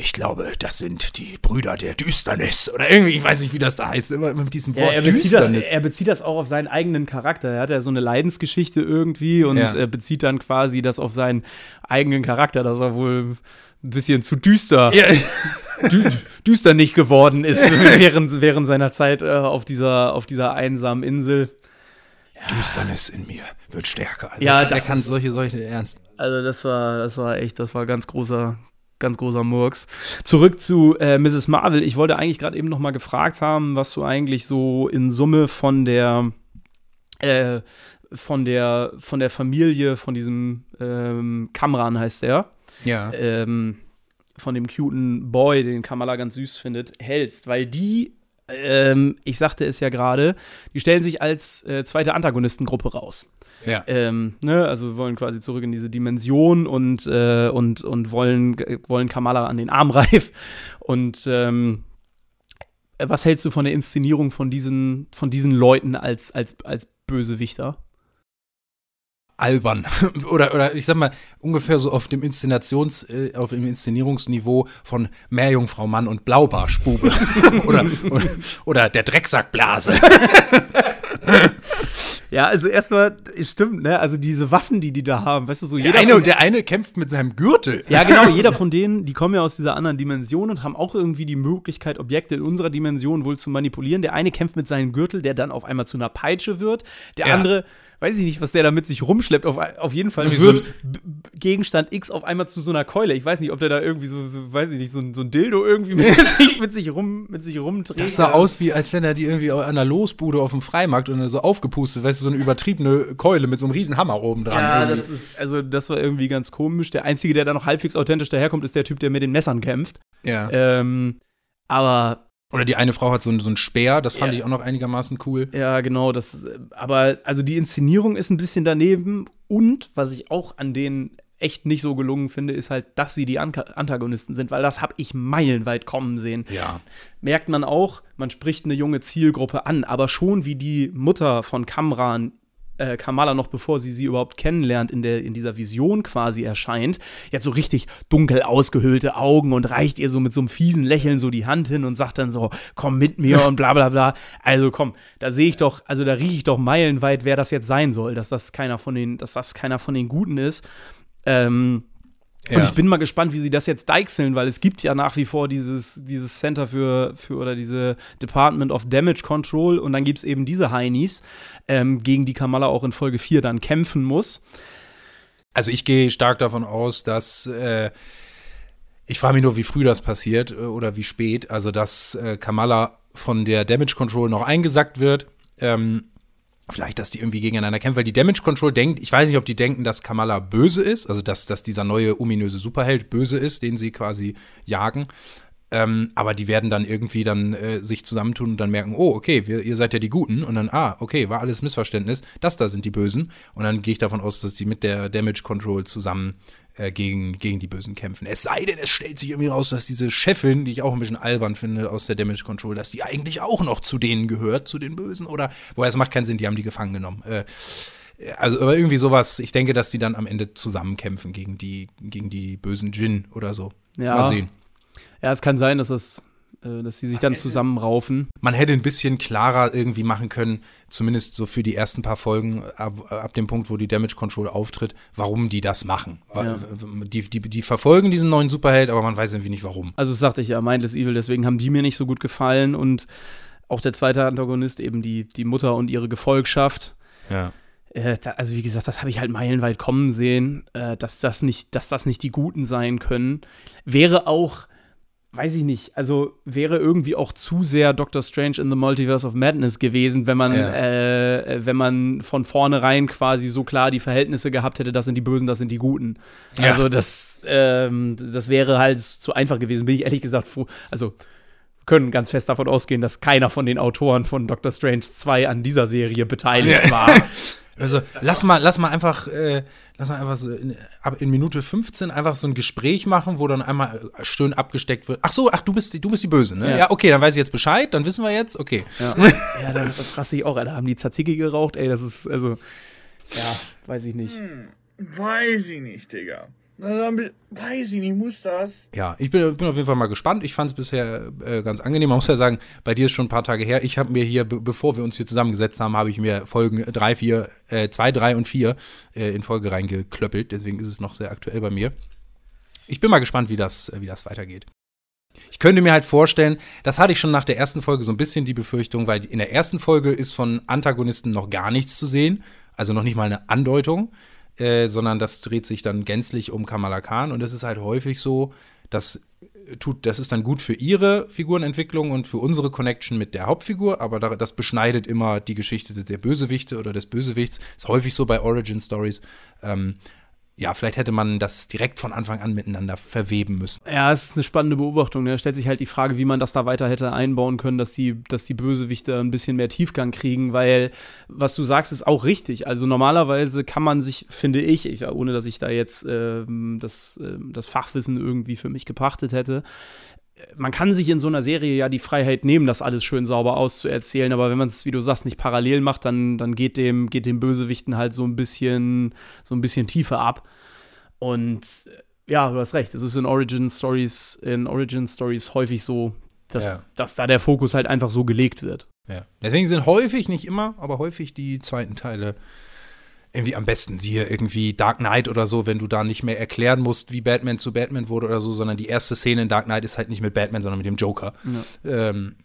Ich glaube, das sind die Brüder der Düsternis. Oder irgendwie, ich weiß nicht, wie das da heißt. Immer, mit diesem Wort ja, er Düsternis. Das, er bezieht das auch auf seinen eigenen Charakter. Er hat ja so eine Leidensgeschichte irgendwie und ja. bezieht dann quasi das auf seinen eigenen Charakter, dass er wohl ein bisschen zu düster, ja. dü düster nicht geworden ist während, während seiner Zeit äh, auf, dieser, auf dieser einsamen Insel. Ja. Düsternis in mir wird stärker. Ja, der, der kann solche, solche ernst. Also das war, das war echt, das war ganz großer, ganz großer Murks. Zurück zu äh, Mrs. Marvel. Ich wollte eigentlich gerade eben noch mal gefragt haben, was du eigentlich so in Summe von der äh, von der von der Familie von diesem ähm, Kamran heißt der ja. ähm, von dem cuten Boy, den Kamala ganz süß findet, hältst, weil die, ähm, ich sagte es ja gerade, die stellen sich als äh, zweite Antagonistengruppe raus. Ja. Ähm, ne, also wollen quasi zurück in diese Dimension und, äh, und, und wollen, wollen Kamala an den Arm reif. Und ähm, was hältst du von der Inszenierung von diesen, von diesen Leuten als, als, als Bösewichter? Albern. oder, oder ich sag mal, ungefähr so auf dem Inszenations, äh, auf dem Inszenierungsniveau von Meerjungfrau Mann und Blaubarschbube. oder, oder, oder der Drecksackblase. Ja, also erstmal, stimmt, ne? Also diese Waffen, die die da haben, weißt du, so jeder. Der eine, von, der eine kämpft mit seinem Gürtel. Ja, genau, jeder von denen, die kommen ja aus dieser anderen Dimension und haben auch irgendwie die Möglichkeit, Objekte in unserer Dimension wohl zu manipulieren. Der eine kämpft mit seinem Gürtel, der dann auf einmal zu einer Peitsche wird. Der ja. andere weiß ich nicht, was der da mit sich rumschleppt. Auf, auf jeden Fall wird so Gegenstand X auf einmal zu so einer Keule. Ich weiß nicht, ob der da irgendwie so, so weiß ich nicht, so, so ein Dildo irgendwie mit sich, mit sich, rum, mit sich rumdreht. Das sah aus, wie als wenn er die irgendwie an der Losbude auf dem Freimarkt und so aufgepustet, weißt du, so eine übertriebene Keule mit so einem riesen Hammer oben dran. Ja, irgendwie. das ist, also das war irgendwie ganz komisch. Der Einzige, der da noch halbwegs authentisch daherkommt, ist der Typ, der mit den Messern kämpft. Ja. Ähm, aber oder die eine Frau hat so, so einen Speer, das fand ja. ich auch noch einigermaßen cool. Ja, genau. Das, aber also die Inszenierung ist ein bisschen daneben. Und was ich auch an den echt nicht so gelungen finde, ist halt, dass sie die Antagonisten sind, weil das habe ich meilenweit kommen sehen. Ja. Merkt man auch, man spricht eine junge Zielgruppe an, aber schon wie die Mutter von Kamran äh, Kamala noch bevor sie sie überhaupt kennenlernt, in, der, in dieser Vision quasi erscheint, jetzt so richtig dunkel ausgehöhlte Augen und reicht ihr so mit so einem fiesen Lächeln so die Hand hin und sagt dann so, komm mit mir und bla bla bla. Also komm, da sehe ich doch, also da rieche ich doch meilenweit, wer das jetzt sein soll, dass das keiner von den, dass das keiner von den Guten ist. Ähm, und ich bin mal gespannt, wie sie das jetzt deichseln, weil es gibt ja nach wie vor dieses, dieses Center für, für oder diese Department of Damage Control und dann gibt es eben diese Heinis, ähm, gegen die Kamala auch in Folge 4 dann kämpfen muss. Also ich gehe stark davon aus, dass äh, ich frage mich nur, wie früh das passiert äh, oder wie spät. Also dass äh, Kamala von der Damage Control noch eingesackt wird. Ähm, Vielleicht, dass die irgendwie gegeneinander kämpfen, weil die Damage Control denkt, ich weiß nicht, ob die denken, dass Kamala böse ist, also dass, dass dieser neue ominöse Superheld böse ist, den sie quasi jagen. Ähm, aber die werden dann irgendwie dann äh, sich zusammentun und dann merken, oh, okay, wir, ihr seid ja die Guten. Und dann, ah, okay, war alles Missverständnis. Das da sind die Bösen. Und dann gehe ich davon aus, dass die mit der Damage Control zusammen äh, gegen, gegen die Bösen kämpfen. Es sei denn, es stellt sich irgendwie raus, dass diese Chefin, die ich auch ein bisschen albern finde aus der Damage Control, dass die eigentlich auch noch zu denen gehört, zu den Bösen. Oder, woher es macht keinen Sinn, die haben die gefangen genommen. Äh, also, aber irgendwie sowas, ich denke, dass die dann am Ende zusammenkämpfen gegen die, gegen die bösen Djinn oder so. Ja. Mal sehen. Ja, es kann sein, dass das äh, dass sie sich dann zusammenraufen. Man hätte ein bisschen klarer irgendwie machen können, zumindest so für die ersten paar Folgen, ab, ab dem Punkt, wo die Damage Control auftritt, warum die das machen. Ja. Die, die, die verfolgen diesen neuen Superheld, aber man weiß irgendwie nicht warum. Also das sagte ich ja, Mindless Evil, deswegen haben die mir nicht so gut gefallen und auch der zweite Antagonist, eben die, die Mutter und ihre Gefolgschaft. Ja. Äh, also wie gesagt, das habe ich halt meilenweit kommen sehen, äh, dass, das nicht, dass das nicht die Guten sein können. Wäre auch weiß ich nicht, also wäre irgendwie auch zu sehr Doctor Strange in the Multiverse of Madness gewesen, wenn man, ja. äh, wenn man von vornherein quasi so klar die Verhältnisse gehabt hätte, das sind die Bösen, das sind die Guten. Ja. Also das, ähm, das wäre halt zu einfach gewesen, bin ich ehrlich gesagt froh. Also können ganz fest davon ausgehen, dass keiner von den Autoren von Doctor Strange 2 an dieser Serie beteiligt ja. war. Also lass mal, lass mal einfach, äh, lass mal einfach so in, in, Minute 15 einfach so ein Gespräch machen, wo dann einmal äh, schön abgesteckt wird. Ach so, ach, du bist, du bist die Böse, ne? Ja. ja okay, dann weiß ich jetzt Bescheid, dann wissen wir jetzt, okay. Ja, ja das raste ich auch, Alter. Haben die Tzatziki geraucht, ey, das ist, also, ja, weiß ich nicht. Hm, weiß ich nicht, Digga. Weiß ich nicht, muss das? Ja, ich bin, bin auf jeden Fall mal gespannt. Ich fand es bisher äh, ganz angenehm. Man muss ja sagen, bei dir ist schon ein paar Tage her. Ich habe mir hier, bevor wir uns hier zusammengesetzt haben, habe ich mir Folgen 3, 4, 2, 3 und 4 äh, in Folge reingeklöppelt. Deswegen ist es noch sehr aktuell bei mir. Ich bin mal gespannt, wie das, wie das weitergeht. Ich könnte mir halt vorstellen, das hatte ich schon nach der ersten Folge so ein bisschen die Befürchtung, weil in der ersten Folge ist von Antagonisten noch gar nichts zu sehen, also noch nicht mal eine Andeutung. Äh, sondern das dreht sich dann gänzlich um Kamala Khan und es ist halt häufig so, dass äh, tut, das ist dann gut für ihre Figurenentwicklung und für unsere Connection mit der Hauptfigur, aber das beschneidet immer die Geschichte der Bösewichte oder des Bösewichts. Ist häufig so bei Origin Stories. Ähm, ja, vielleicht hätte man das direkt von Anfang an miteinander verweben müssen. Ja, es ist eine spannende Beobachtung. Da stellt sich halt die Frage, wie man das da weiter hätte einbauen können, dass die, dass die Bösewichte ein bisschen mehr Tiefgang kriegen, weil was du sagst, ist auch richtig. Also normalerweise kann man sich, finde ich, ich ohne dass ich da jetzt äh, das, äh, das Fachwissen irgendwie für mich gepachtet hätte, man kann sich in so einer Serie ja die Freiheit nehmen, das alles schön sauber auszuerzählen, aber wenn man es, wie du sagst, nicht parallel macht, dann, dann geht dem, geht dem Bösewichten halt so ein bisschen, so ein bisschen tiefer ab. Und äh, ja, du hast recht, es ist in Origin Stories, in Origin Stories häufig so, dass, ja. dass da der Fokus halt einfach so gelegt wird. Ja. Deswegen sind häufig, nicht immer, aber häufig die zweiten Teile irgendwie am besten. Siehe irgendwie Dark Knight oder so, wenn du da nicht mehr erklären musst, wie Batman zu Batman wurde oder so, sondern die erste Szene in Dark Knight ist halt nicht mit Batman, sondern mit dem Joker. Ja. Ähm,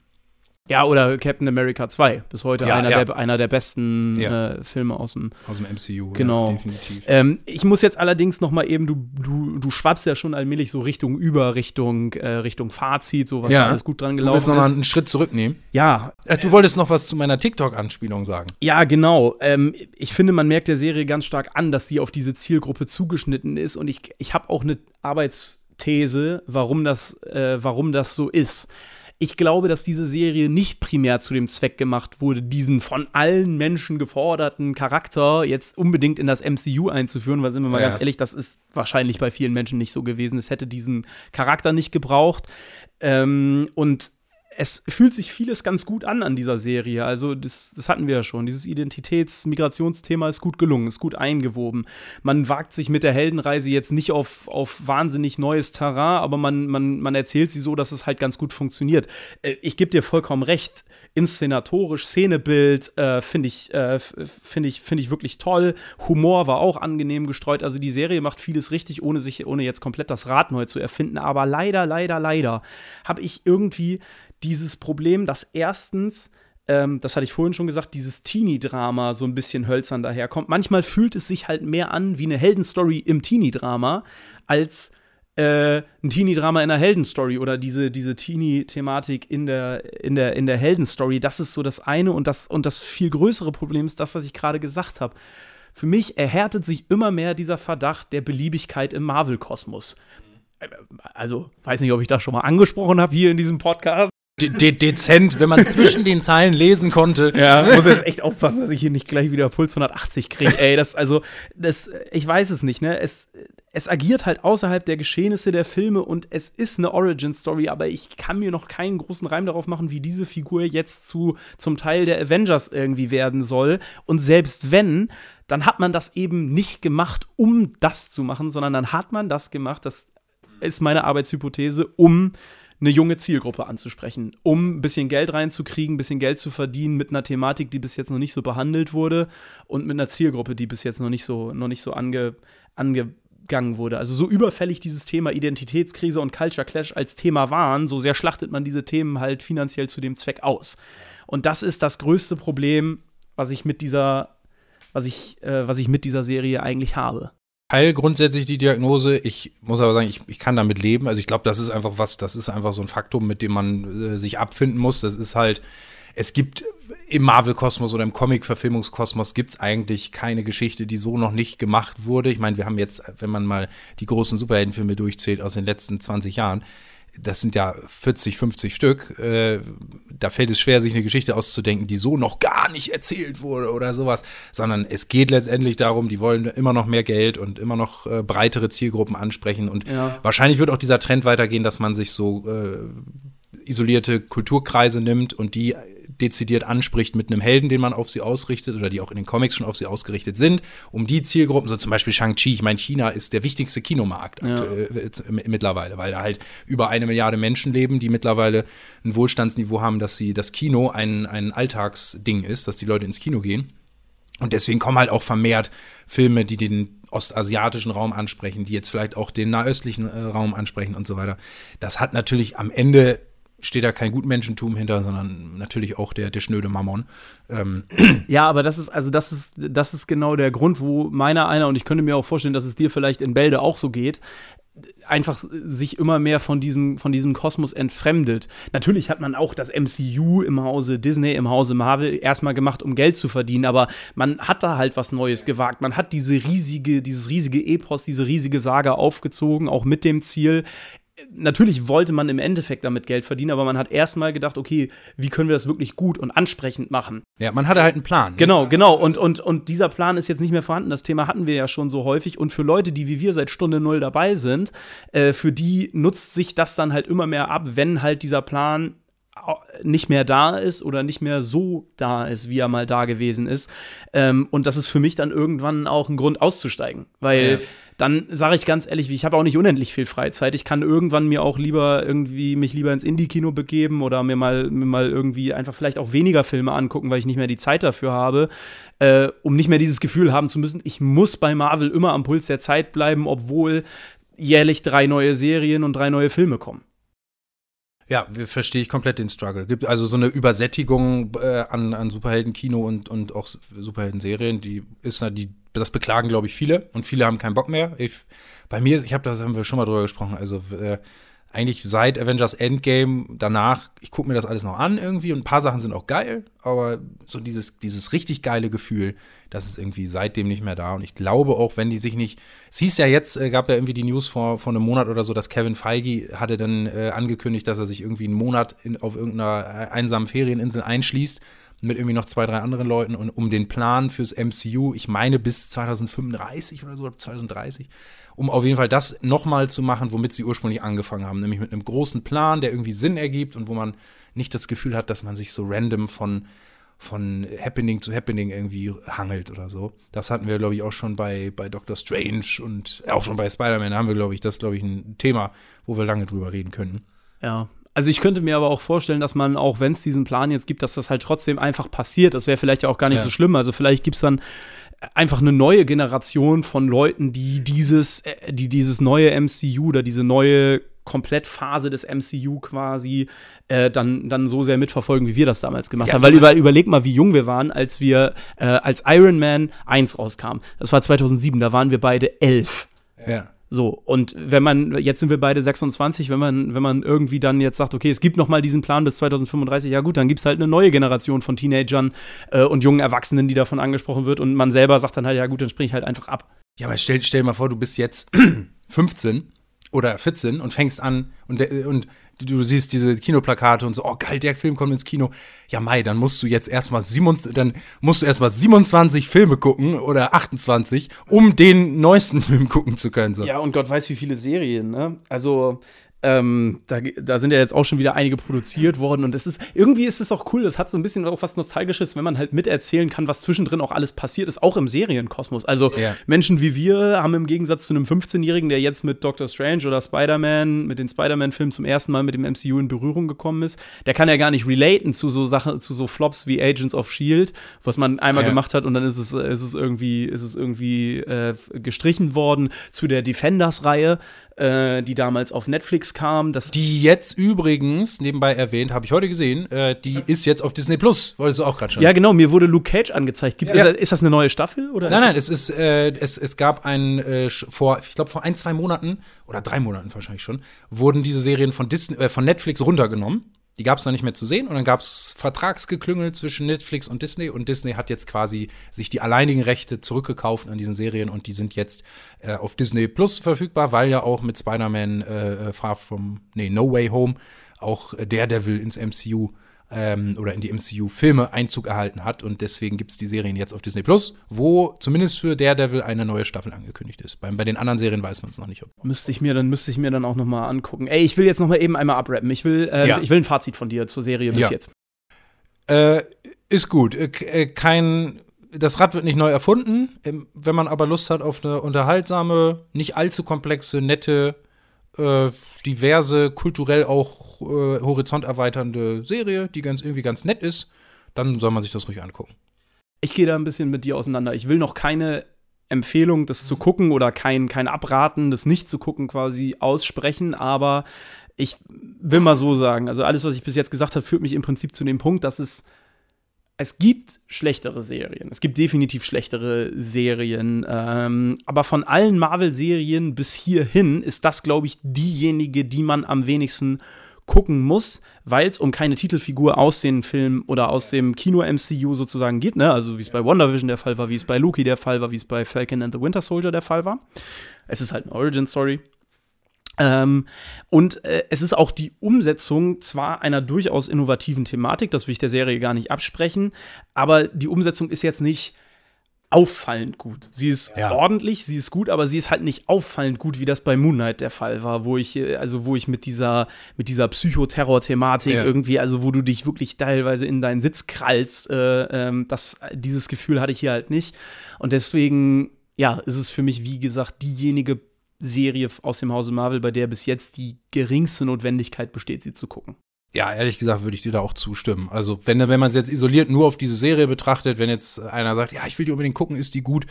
ja, oder Captain America 2, bis heute ja, einer, ja. Der, einer der besten ja. äh, Filme aus dem, aus dem MCU. Genau. definitiv. Ähm, ich muss jetzt allerdings noch mal eben, du, du, du schwappst ja schon allmählich so Richtung Über, Richtung, äh, Richtung Fazit, so was ja. alles gut dran gelaufen ist. Du willst noch mal einen Schritt zurücknehmen? Ja. Äh, du wolltest noch was zu meiner TikTok-Anspielung sagen. Ja, genau. Ähm, ich finde, man merkt der Serie ganz stark an, dass sie auf diese Zielgruppe zugeschnitten ist und ich, ich habe auch eine Arbeitsthese, warum das, äh, warum das so ist ich glaube, dass diese Serie nicht primär zu dem Zweck gemacht wurde, diesen von allen Menschen geforderten Charakter jetzt unbedingt in das MCU einzuführen, weil sind wir mal ja. ganz ehrlich, das ist wahrscheinlich bei vielen Menschen nicht so gewesen. Es hätte diesen Charakter nicht gebraucht. Ähm, und es fühlt sich vieles ganz gut an an dieser Serie. Also, das, das hatten wir ja schon. Dieses Identitäts-Migrationsthema ist gut gelungen, ist gut eingewoben. Man wagt sich mit der Heldenreise jetzt nicht auf, auf wahnsinnig neues Terrain, aber man, man, man erzählt sie so, dass es halt ganz gut funktioniert. Äh, ich gebe dir vollkommen recht. Inszenatorisch, Szenebild äh, finde ich, äh, find ich, find ich wirklich toll. Humor war auch angenehm gestreut. Also, die Serie macht vieles richtig, ohne, sich, ohne jetzt komplett das Rad neu zu erfinden. Aber leider, leider, leider habe ich irgendwie dieses Problem, dass erstens ähm, das hatte ich vorhin schon gesagt, dieses Teenie-Drama so ein bisschen hölzern daherkommt. Manchmal fühlt es sich halt mehr an wie eine Heldenstory im Teenie-Drama als äh, ein Teenie-Drama in einer Heldenstory oder diese, diese Teenie-Thematik in der, in, der, in der Heldenstory. Das ist so das eine und das, und das viel größere Problem ist das, was ich gerade gesagt habe. Für mich erhärtet sich immer mehr dieser Verdacht der Beliebigkeit im Marvel-Kosmos. Also, weiß nicht, ob ich das schon mal angesprochen habe hier in diesem Podcast. De de dezent, wenn man zwischen den Zeilen lesen konnte. Ja, muss jetzt echt aufpassen, dass ich hier nicht gleich wieder Puls 180 kriege. Ey, das, also, das, ich weiß es nicht, ne? Es, es agiert halt außerhalb der Geschehnisse der Filme und es ist eine Origin-Story, aber ich kann mir noch keinen großen Reim darauf machen, wie diese Figur jetzt zu, zum Teil der Avengers irgendwie werden soll. Und selbst wenn, dann hat man das eben nicht gemacht, um das zu machen, sondern dann hat man das gemacht, das ist meine Arbeitshypothese, um eine junge Zielgruppe anzusprechen, um ein bisschen Geld reinzukriegen, ein bisschen Geld zu verdienen mit einer Thematik, die bis jetzt noch nicht so behandelt wurde und mit einer Zielgruppe, die bis jetzt noch nicht so, noch nicht so ange, angegangen wurde. Also so überfällig dieses Thema Identitätskrise und Culture Clash als Thema waren, so sehr schlachtet man diese Themen halt finanziell zu dem Zweck aus. Und das ist das größte Problem, was ich mit dieser, was ich, äh, was ich mit dieser Serie eigentlich habe teile grundsätzlich die Diagnose. Ich muss aber sagen, ich, ich kann damit leben. Also ich glaube, das ist einfach was, das ist einfach so ein Faktum, mit dem man äh, sich abfinden muss. Das ist halt, es gibt im Marvel-Kosmos oder im Comic-Verfilmungskosmos gibt es eigentlich keine Geschichte, die so noch nicht gemacht wurde. Ich meine, wir haben jetzt, wenn man mal die großen Superheldenfilme durchzählt aus den letzten 20 Jahren, das sind ja 40, 50 Stück. Äh, da fällt es schwer, sich eine Geschichte auszudenken, die so noch gar nicht erzählt wurde oder sowas, sondern es geht letztendlich darum, die wollen immer noch mehr Geld und immer noch äh, breitere Zielgruppen ansprechen. Und ja. wahrscheinlich wird auch dieser Trend weitergehen, dass man sich so äh, isolierte Kulturkreise nimmt und die dezidiert anspricht mit einem Helden, den man auf sie ausrichtet oder die auch in den Comics schon auf sie ausgerichtet sind, um die Zielgruppen, so zum Beispiel Shang-Chi, ich meine, China ist der wichtigste Kinomarkt ja. äh, mittlerweile, weil da halt über eine Milliarde Menschen leben, die mittlerweile ein Wohlstandsniveau haben, dass sie das Kino ein, ein Alltagsding ist, dass die Leute ins Kino gehen. Und deswegen kommen halt auch vermehrt Filme, die den ostasiatischen Raum ansprechen, die jetzt vielleicht auch den nahöstlichen äh, Raum ansprechen und so weiter. Das hat natürlich am Ende steht da kein Gutmenschentum hinter, sondern natürlich auch der, der schnöde Mammon. Ähm. Ja, aber das ist, also das ist, das ist genau der Grund, wo meiner einer, und ich könnte mir auch vorstellen, dass es dir vielleicht in Bälde auch so geht, einfach sich immer mehr von diesem, von diesem Kosmos entfremdet. Natürlich hat man auch das MCU im Hause Disney, im Hause Marvel erstmal gemacht, um Geld zu verdienen, aber man hat da halt was Neues gewagt. Man hat diese riesige, dieses riesige Epos, diese riesige Saga aufgezogen, auch mit dem Ziel, natürlich wollte man im Endeffekt damit Geld verdienen, aber man hat erstmal gedacht, okay, wie können wir das wirklich gut und ansprechend machen? Ja, man hatte halt einen Plan. Ne? Genau, genau. Und, und, und dieser Plan ist jetzt nicht mehr vorhanden. Das Thema hatten wir ja schon so häufig. Und für Leute, die wie wir seit Stunde Null dabei sind, äh, für die nutzt sich das dann halt immer mehr ab, wenn halt dieser Plan nicht mehr da ist oder nicht mehr so da ist, wie er mal da gewesen ist. Ähm, und das ist für mich dann irgendwann auch ein Grund auszusteigen. Weil ja. dann sage ich ganz ehrlich, ich habe auch nicht unendlich viel Freizeit. Ich kann irgendwann mir auch lieber irgendwie mich lieber ins Indie-Kino begeben oder mir mal, mir mal irgendwie einfach vielleicht auch weniger Filme angucken, weil ich nicht mehr die Zeit dafür habe, äh, um nicht mehr dieses Gefühl haben zu müssen, ich muss bei Marvel immer am Puls der Zeit bleiben, obwohl jährlich drei neue Serien und drei neue Filme kommen. Ja, verstehe ich komplett den Struggle. Gibt also so eine Übersättigung äh, an, an Superheldenkino und, und auch Superhelden-Serien, die ist die, das beklagen, glaube ich, viele und viele haben keinen Bock mehr. Ich, bei mir, ich habe das haben wir schon mal drüber gesprochen, also äh, eigentlich seit Avengers Endgame danach, ich gucke mir das alles noch an irgendwie und ein paar Sachen sind auch geil, aber so dieses, dieses richtig geile Gefühl, das ist irgendwie seitdem nicht mehr da. Und ich glaube auch, wenn die sich nicht, es hieß ja jetzt, äh, gab ja irgendwie die News vor, vor einem Monat oder so, dass Kevin Feige hatte dann äh, angekündigt, dass er sich irgendwie einen Monat in, auf irgendeiner einsamen Ferieninsel einschließt mit irgendwie noch zwei, drei anderen Leuten und um den Plan fürs MCU, ich meine bis 2035 oder so, 2030, um auf jeden Fall das nochmal zu machen, womit sie ursprünglich angefangen haben, nämlich mit einem großen Plan, der irgendwie Sinn ergibt und wo man nicht das Gefühl hat, dass man sich so random von von Happening zu Happening irgendwie hangelt oder so. Das hatten wir, glaube ich, auch schon bei, bei Doctor Strange und auch schon bei Spider-Man haben wir, glaube ich, das, glaube ich, ein Thema, wo wir lange drüber reden können. Ja, also ich könnte mir aber auch vorstellen, dass man, auch wenn es diesen Plan jetzt gibt, dass das halt trotzdem einfach passiert. Das wäre vielleicht auch gar nicht ja. so schlimm. Also vielleicht gibt es dann einfach eine neue Generation von Leuten, die dieses, äh, die dieses neue MCU oder diese neue Komplettphase des MCU quasi äh, dann, dann so sehr mitverfolgen, wie wir das damals gemacht ja, haben. Weil über, überleg mal, wie jung wir waren, als wir, äh, als Iron Man 1 rauskam. Das war 2007, da waren wir beide elf. Ja. So, und wenn man, jetzt sind wir beide 26, wenn man, wenn man irgendwie dann jetzt sagt, okay, es gibt noch mal diesen Plan bis 2035, ja gut, dann gibt es halt eine neue Generation von Teenagern äh, und jungen Erwachsenen, die davon angesprochen wird und man selber sagt dann halt, ja gut, dann springe ich halt einfach ab. Ja, aber stell, stell mal vor, du bist jetzt 15 oder 14 und fängst an und, und du siehst diese Kinoplakate und so, oh geil, der Film kommt ins Kino. Ja, Mai, dann musst du jetzt erstmal dann musst du erstmal 27 Filme gucken oder 28, um den neuesten Film gucken zu können. So. Ja, und Gott weiß, wie viele Serien, ne? Also, ähm, da, da, sind ja jetzt auch schon wieder einige produziert worden und es ist irgendwie ist es auch cool. Das hat so ein bisschen auch was Nostalgisches, wenn man halt miterzählen kann, was zwischendrin auch alles passiert ist, auch im Serienkosmos. Also ja. Menschen wie wir haben im Gegensatz zu einem 15-Jährigen, der jetzt mit Doctor Strange oder Spider-Man, mit den Spider-Man-Filmen zum ersten Mal mit dem MCU in Berührung gekommen ist, der kann ja gar nicht relaten zu so Sachen, zu so Flops wie Agents of Shield, was man einmal ja. gemacht hat und dann ist es, ist es irgendwie, ist es irgendwie äh, gestrichen worden zu der Defenders-Reihe äh, die damals auf Netflix kam. Das die jetzt übrigens, nebenbei erwähnt, habe ich heute gesehen, äh, die ist jetzt auf Disney Plus. Wolltest du auch gerade schon. Ja, genau, mir wurde Luke Cage angezeigt. Gibt's, ja. ist, ist, das eine neue Staffel? Oder nein, nein, es ist, äh, es, es gab ein, äh, vor, ich glaube, vor ein, zwei Monaten oder drei Monaten wahrscheinlich schon, wurden diese Serien von, Disney, äh, von Netflix runtergenommen. Die gab es dann nicht mehr zu sehen und dann gab es Vertragsgeklüngel zwischen Netflix und Disney und Disney hat jetzt quasi sich die alleinigen Rechte zurückgekauft an diesen Serien und die sind jetzt äh, auf Disney Plus verfügbar, weil ja auch mit Spider-Man äh, äh Far From, nee, No Way Home auch Daredevil ins MCU ähm, oder in die MCU-Filme Einzug erhalten hat. Und deswegen gibt es die Serien jetzt auf Disney Plus, wo zumindest für Daredevil eine neue Staffel angekündigt ist. Bei, bei den anderen Serien weiß man es noch nicht. Müsste ich mir dann müsste ich mir dann auch noch mal angucken. Ey, ich will jetzt noch mal eben einmal abrappen. Ich will, äh, ja. ich will ein Fazit von dir zur Serie bis ja. jetzt. Äh, ist gut. Äh, äh, kein das Rad wird nicht neu erfunden. Ähm, wenn man aber Lust hat auf eine unterhaltsame, nicht allzu komplexe, nette äh, diverse, kulturell auch äh, horizonterweiternde Serie, die ganz irgendwie ganz nett ist, dann soll man sich das ruhig angucken. Ich gehe da ein bisschen mit dir auseinander. Ich will noch keine Empfehlung, das zu gucken oder kein, kein Abraten, das nicht zu gucken quasi aussprechen, aber ich will mal so sagen, also alles, was ich bis jetzt gesagt habe, führt mich im Prinzip zu dem Punkt, dass es es gibt schlechtere Serien. Es gibt definitiv schlechtere Serien. Ähm, aber von allen Marvel-Serien bis hierhin ist das, glaube ich, diejenige, die man am wenigsten gucken muss, weil es um keine Titelfigur aus den Filmen oder aus dem Kino-MCU sozusagen geht. Ne? Also wie es bei WandaVision der Fall war, wie es bei Loki der Fall war, wie es bei Falcon and the Winter Soldier der Fall war. Es ist halt eine Origin-Story. Ähm, und äh, es ist auch die Umsetzung zwar einer durchaus innovativen Thematik, das will ich der Serie gar nicht absprechen, aber die Umsetzung ist jetzt nicht auffallend gut. Sie ist ja. ordentlich, sie ist gut, aber sie ist halt nicht auffallend gut, wie das bei Moon Knight der Fall war, wo ich äh, also wo ich mit dieser mit dieser Psychoterror-Thematik ja. irgendwie, also wo du dich wirklich teilweise in deinen Sitz krallst, äh, ähm, das dieses Gefühl hatte ich hier halt nicht und deswegen ja, ist es für mich wie gesagt diejenige Serie aus dem Hause Marvel, bei der bis jetzt die geringste Notwendigkeit besteht, sie zu gucken. Ja, ehrlich gesagt würde ich dir da auch zustimmen. Also, wenn, wenn man es jetzt isoliert nur auf diese Serie betrachtet, wenn jetzt einer sagt, ja, ich will die unbedingt gucken, ist die gut,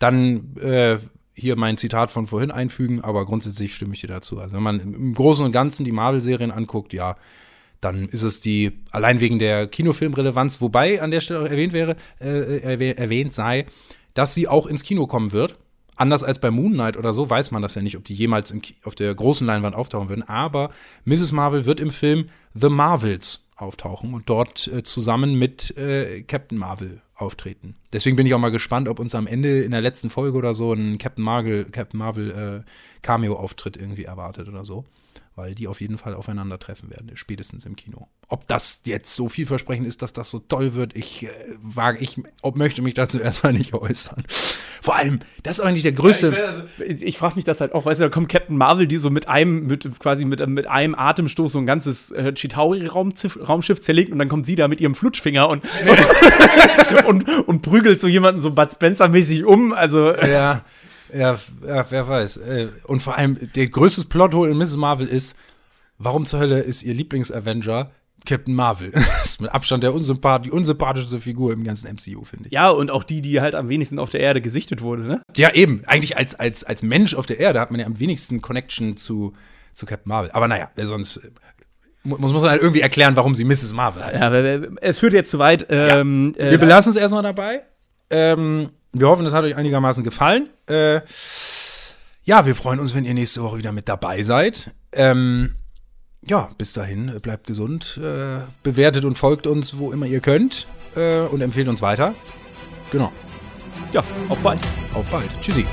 dann äh, hier mein Zitat von vorhin einfügen, aber grundsätzlich stimme ich dir dazu. Also, wenn man im Großen und Ganzen die Marvel-Serien anguckt, ja, dann ist es die, allein wegen der Kinofilmrelevanz, wobei an der Stelle auch erwähnt wäre, äh, erwähnt sei, dass sie auch ins Kino kommen wird anders als bei Moon Knight oder so, weiß man das ja nicht, ob die jemals im, auf der großen Leinwand auftauchen würden. Aber Mrs. Marvel wird im Film The Marvels auftauchen und dort äh, zusammen mit äh, Captain Marvel auftreten. Deswegen bin ich auch mal gespannt, ob uns am Ende in der letzten Folge oder so ein Captain Marvel, Captain Marvel äh, Cameo-Auftritt irgendwie erwartet oder so weil die auf jeden Fall aufeinandertreffen werden, spätestens im Kino. Ob das jetzt so vielversprechend ist, dass das so toll wird, ich äh, wage, ich ob, möchte mich dazu erstmal nicht äußern. Vor allem, das ist eigentlich der größte. Ja, ich, also, ich frage mich das halt auch, weißt du, da kommt Captain Marvel, die so mit einem, mit quasi mit, mit einem Atemstoß so ein ganzes äh, Chitauri-Raumschiff zerlegt und dann kommt sie da mit ihrem Flutschfinger und, und, und, prügelt so jemanden so Bud Spencer-mäßig um. Also. Ja. Ja, ja, wer weiß. Äh, und vor allem, der größte Plothole in Mrs. Marvel ist, warum zur Hölle ist ihr Lieblings-Avenger Captain Marvel. Das ist mit Abstand der unsympath die unsympathischste Figur im ganzen MCU, finde ich. Ja, und auch die, die halt am wenigsten auf der Erde gesichtet wurde, ne? Ja, eben. Eigentlich als, als, als Mensch auf der Erde hat man ja am wenigsten Connection zu, zu Captain Marvel. Aber naja, sonst äh, muss, muss man halt irgendwie erklären, warum sie Mrs. Marvel heißt. Ja, es führt jetzt zu weit. Ähm, ja. Wir äh, belassen es erstmal dabei. Ähm, wir hoffen, es hat euch einigermaßen gefallen. Äh, ja, wir freuen uns, wenn ihr nächste Woche wieder mit dabei seid. Ähm, ja, bis dahin, äh, bleibt gesund, äh, bewertet und folgt uns, wo immer ihr könnt äh, und empfehlt uns weiter. Genau. Ja, auf bald. Auf bald. Tschüssi.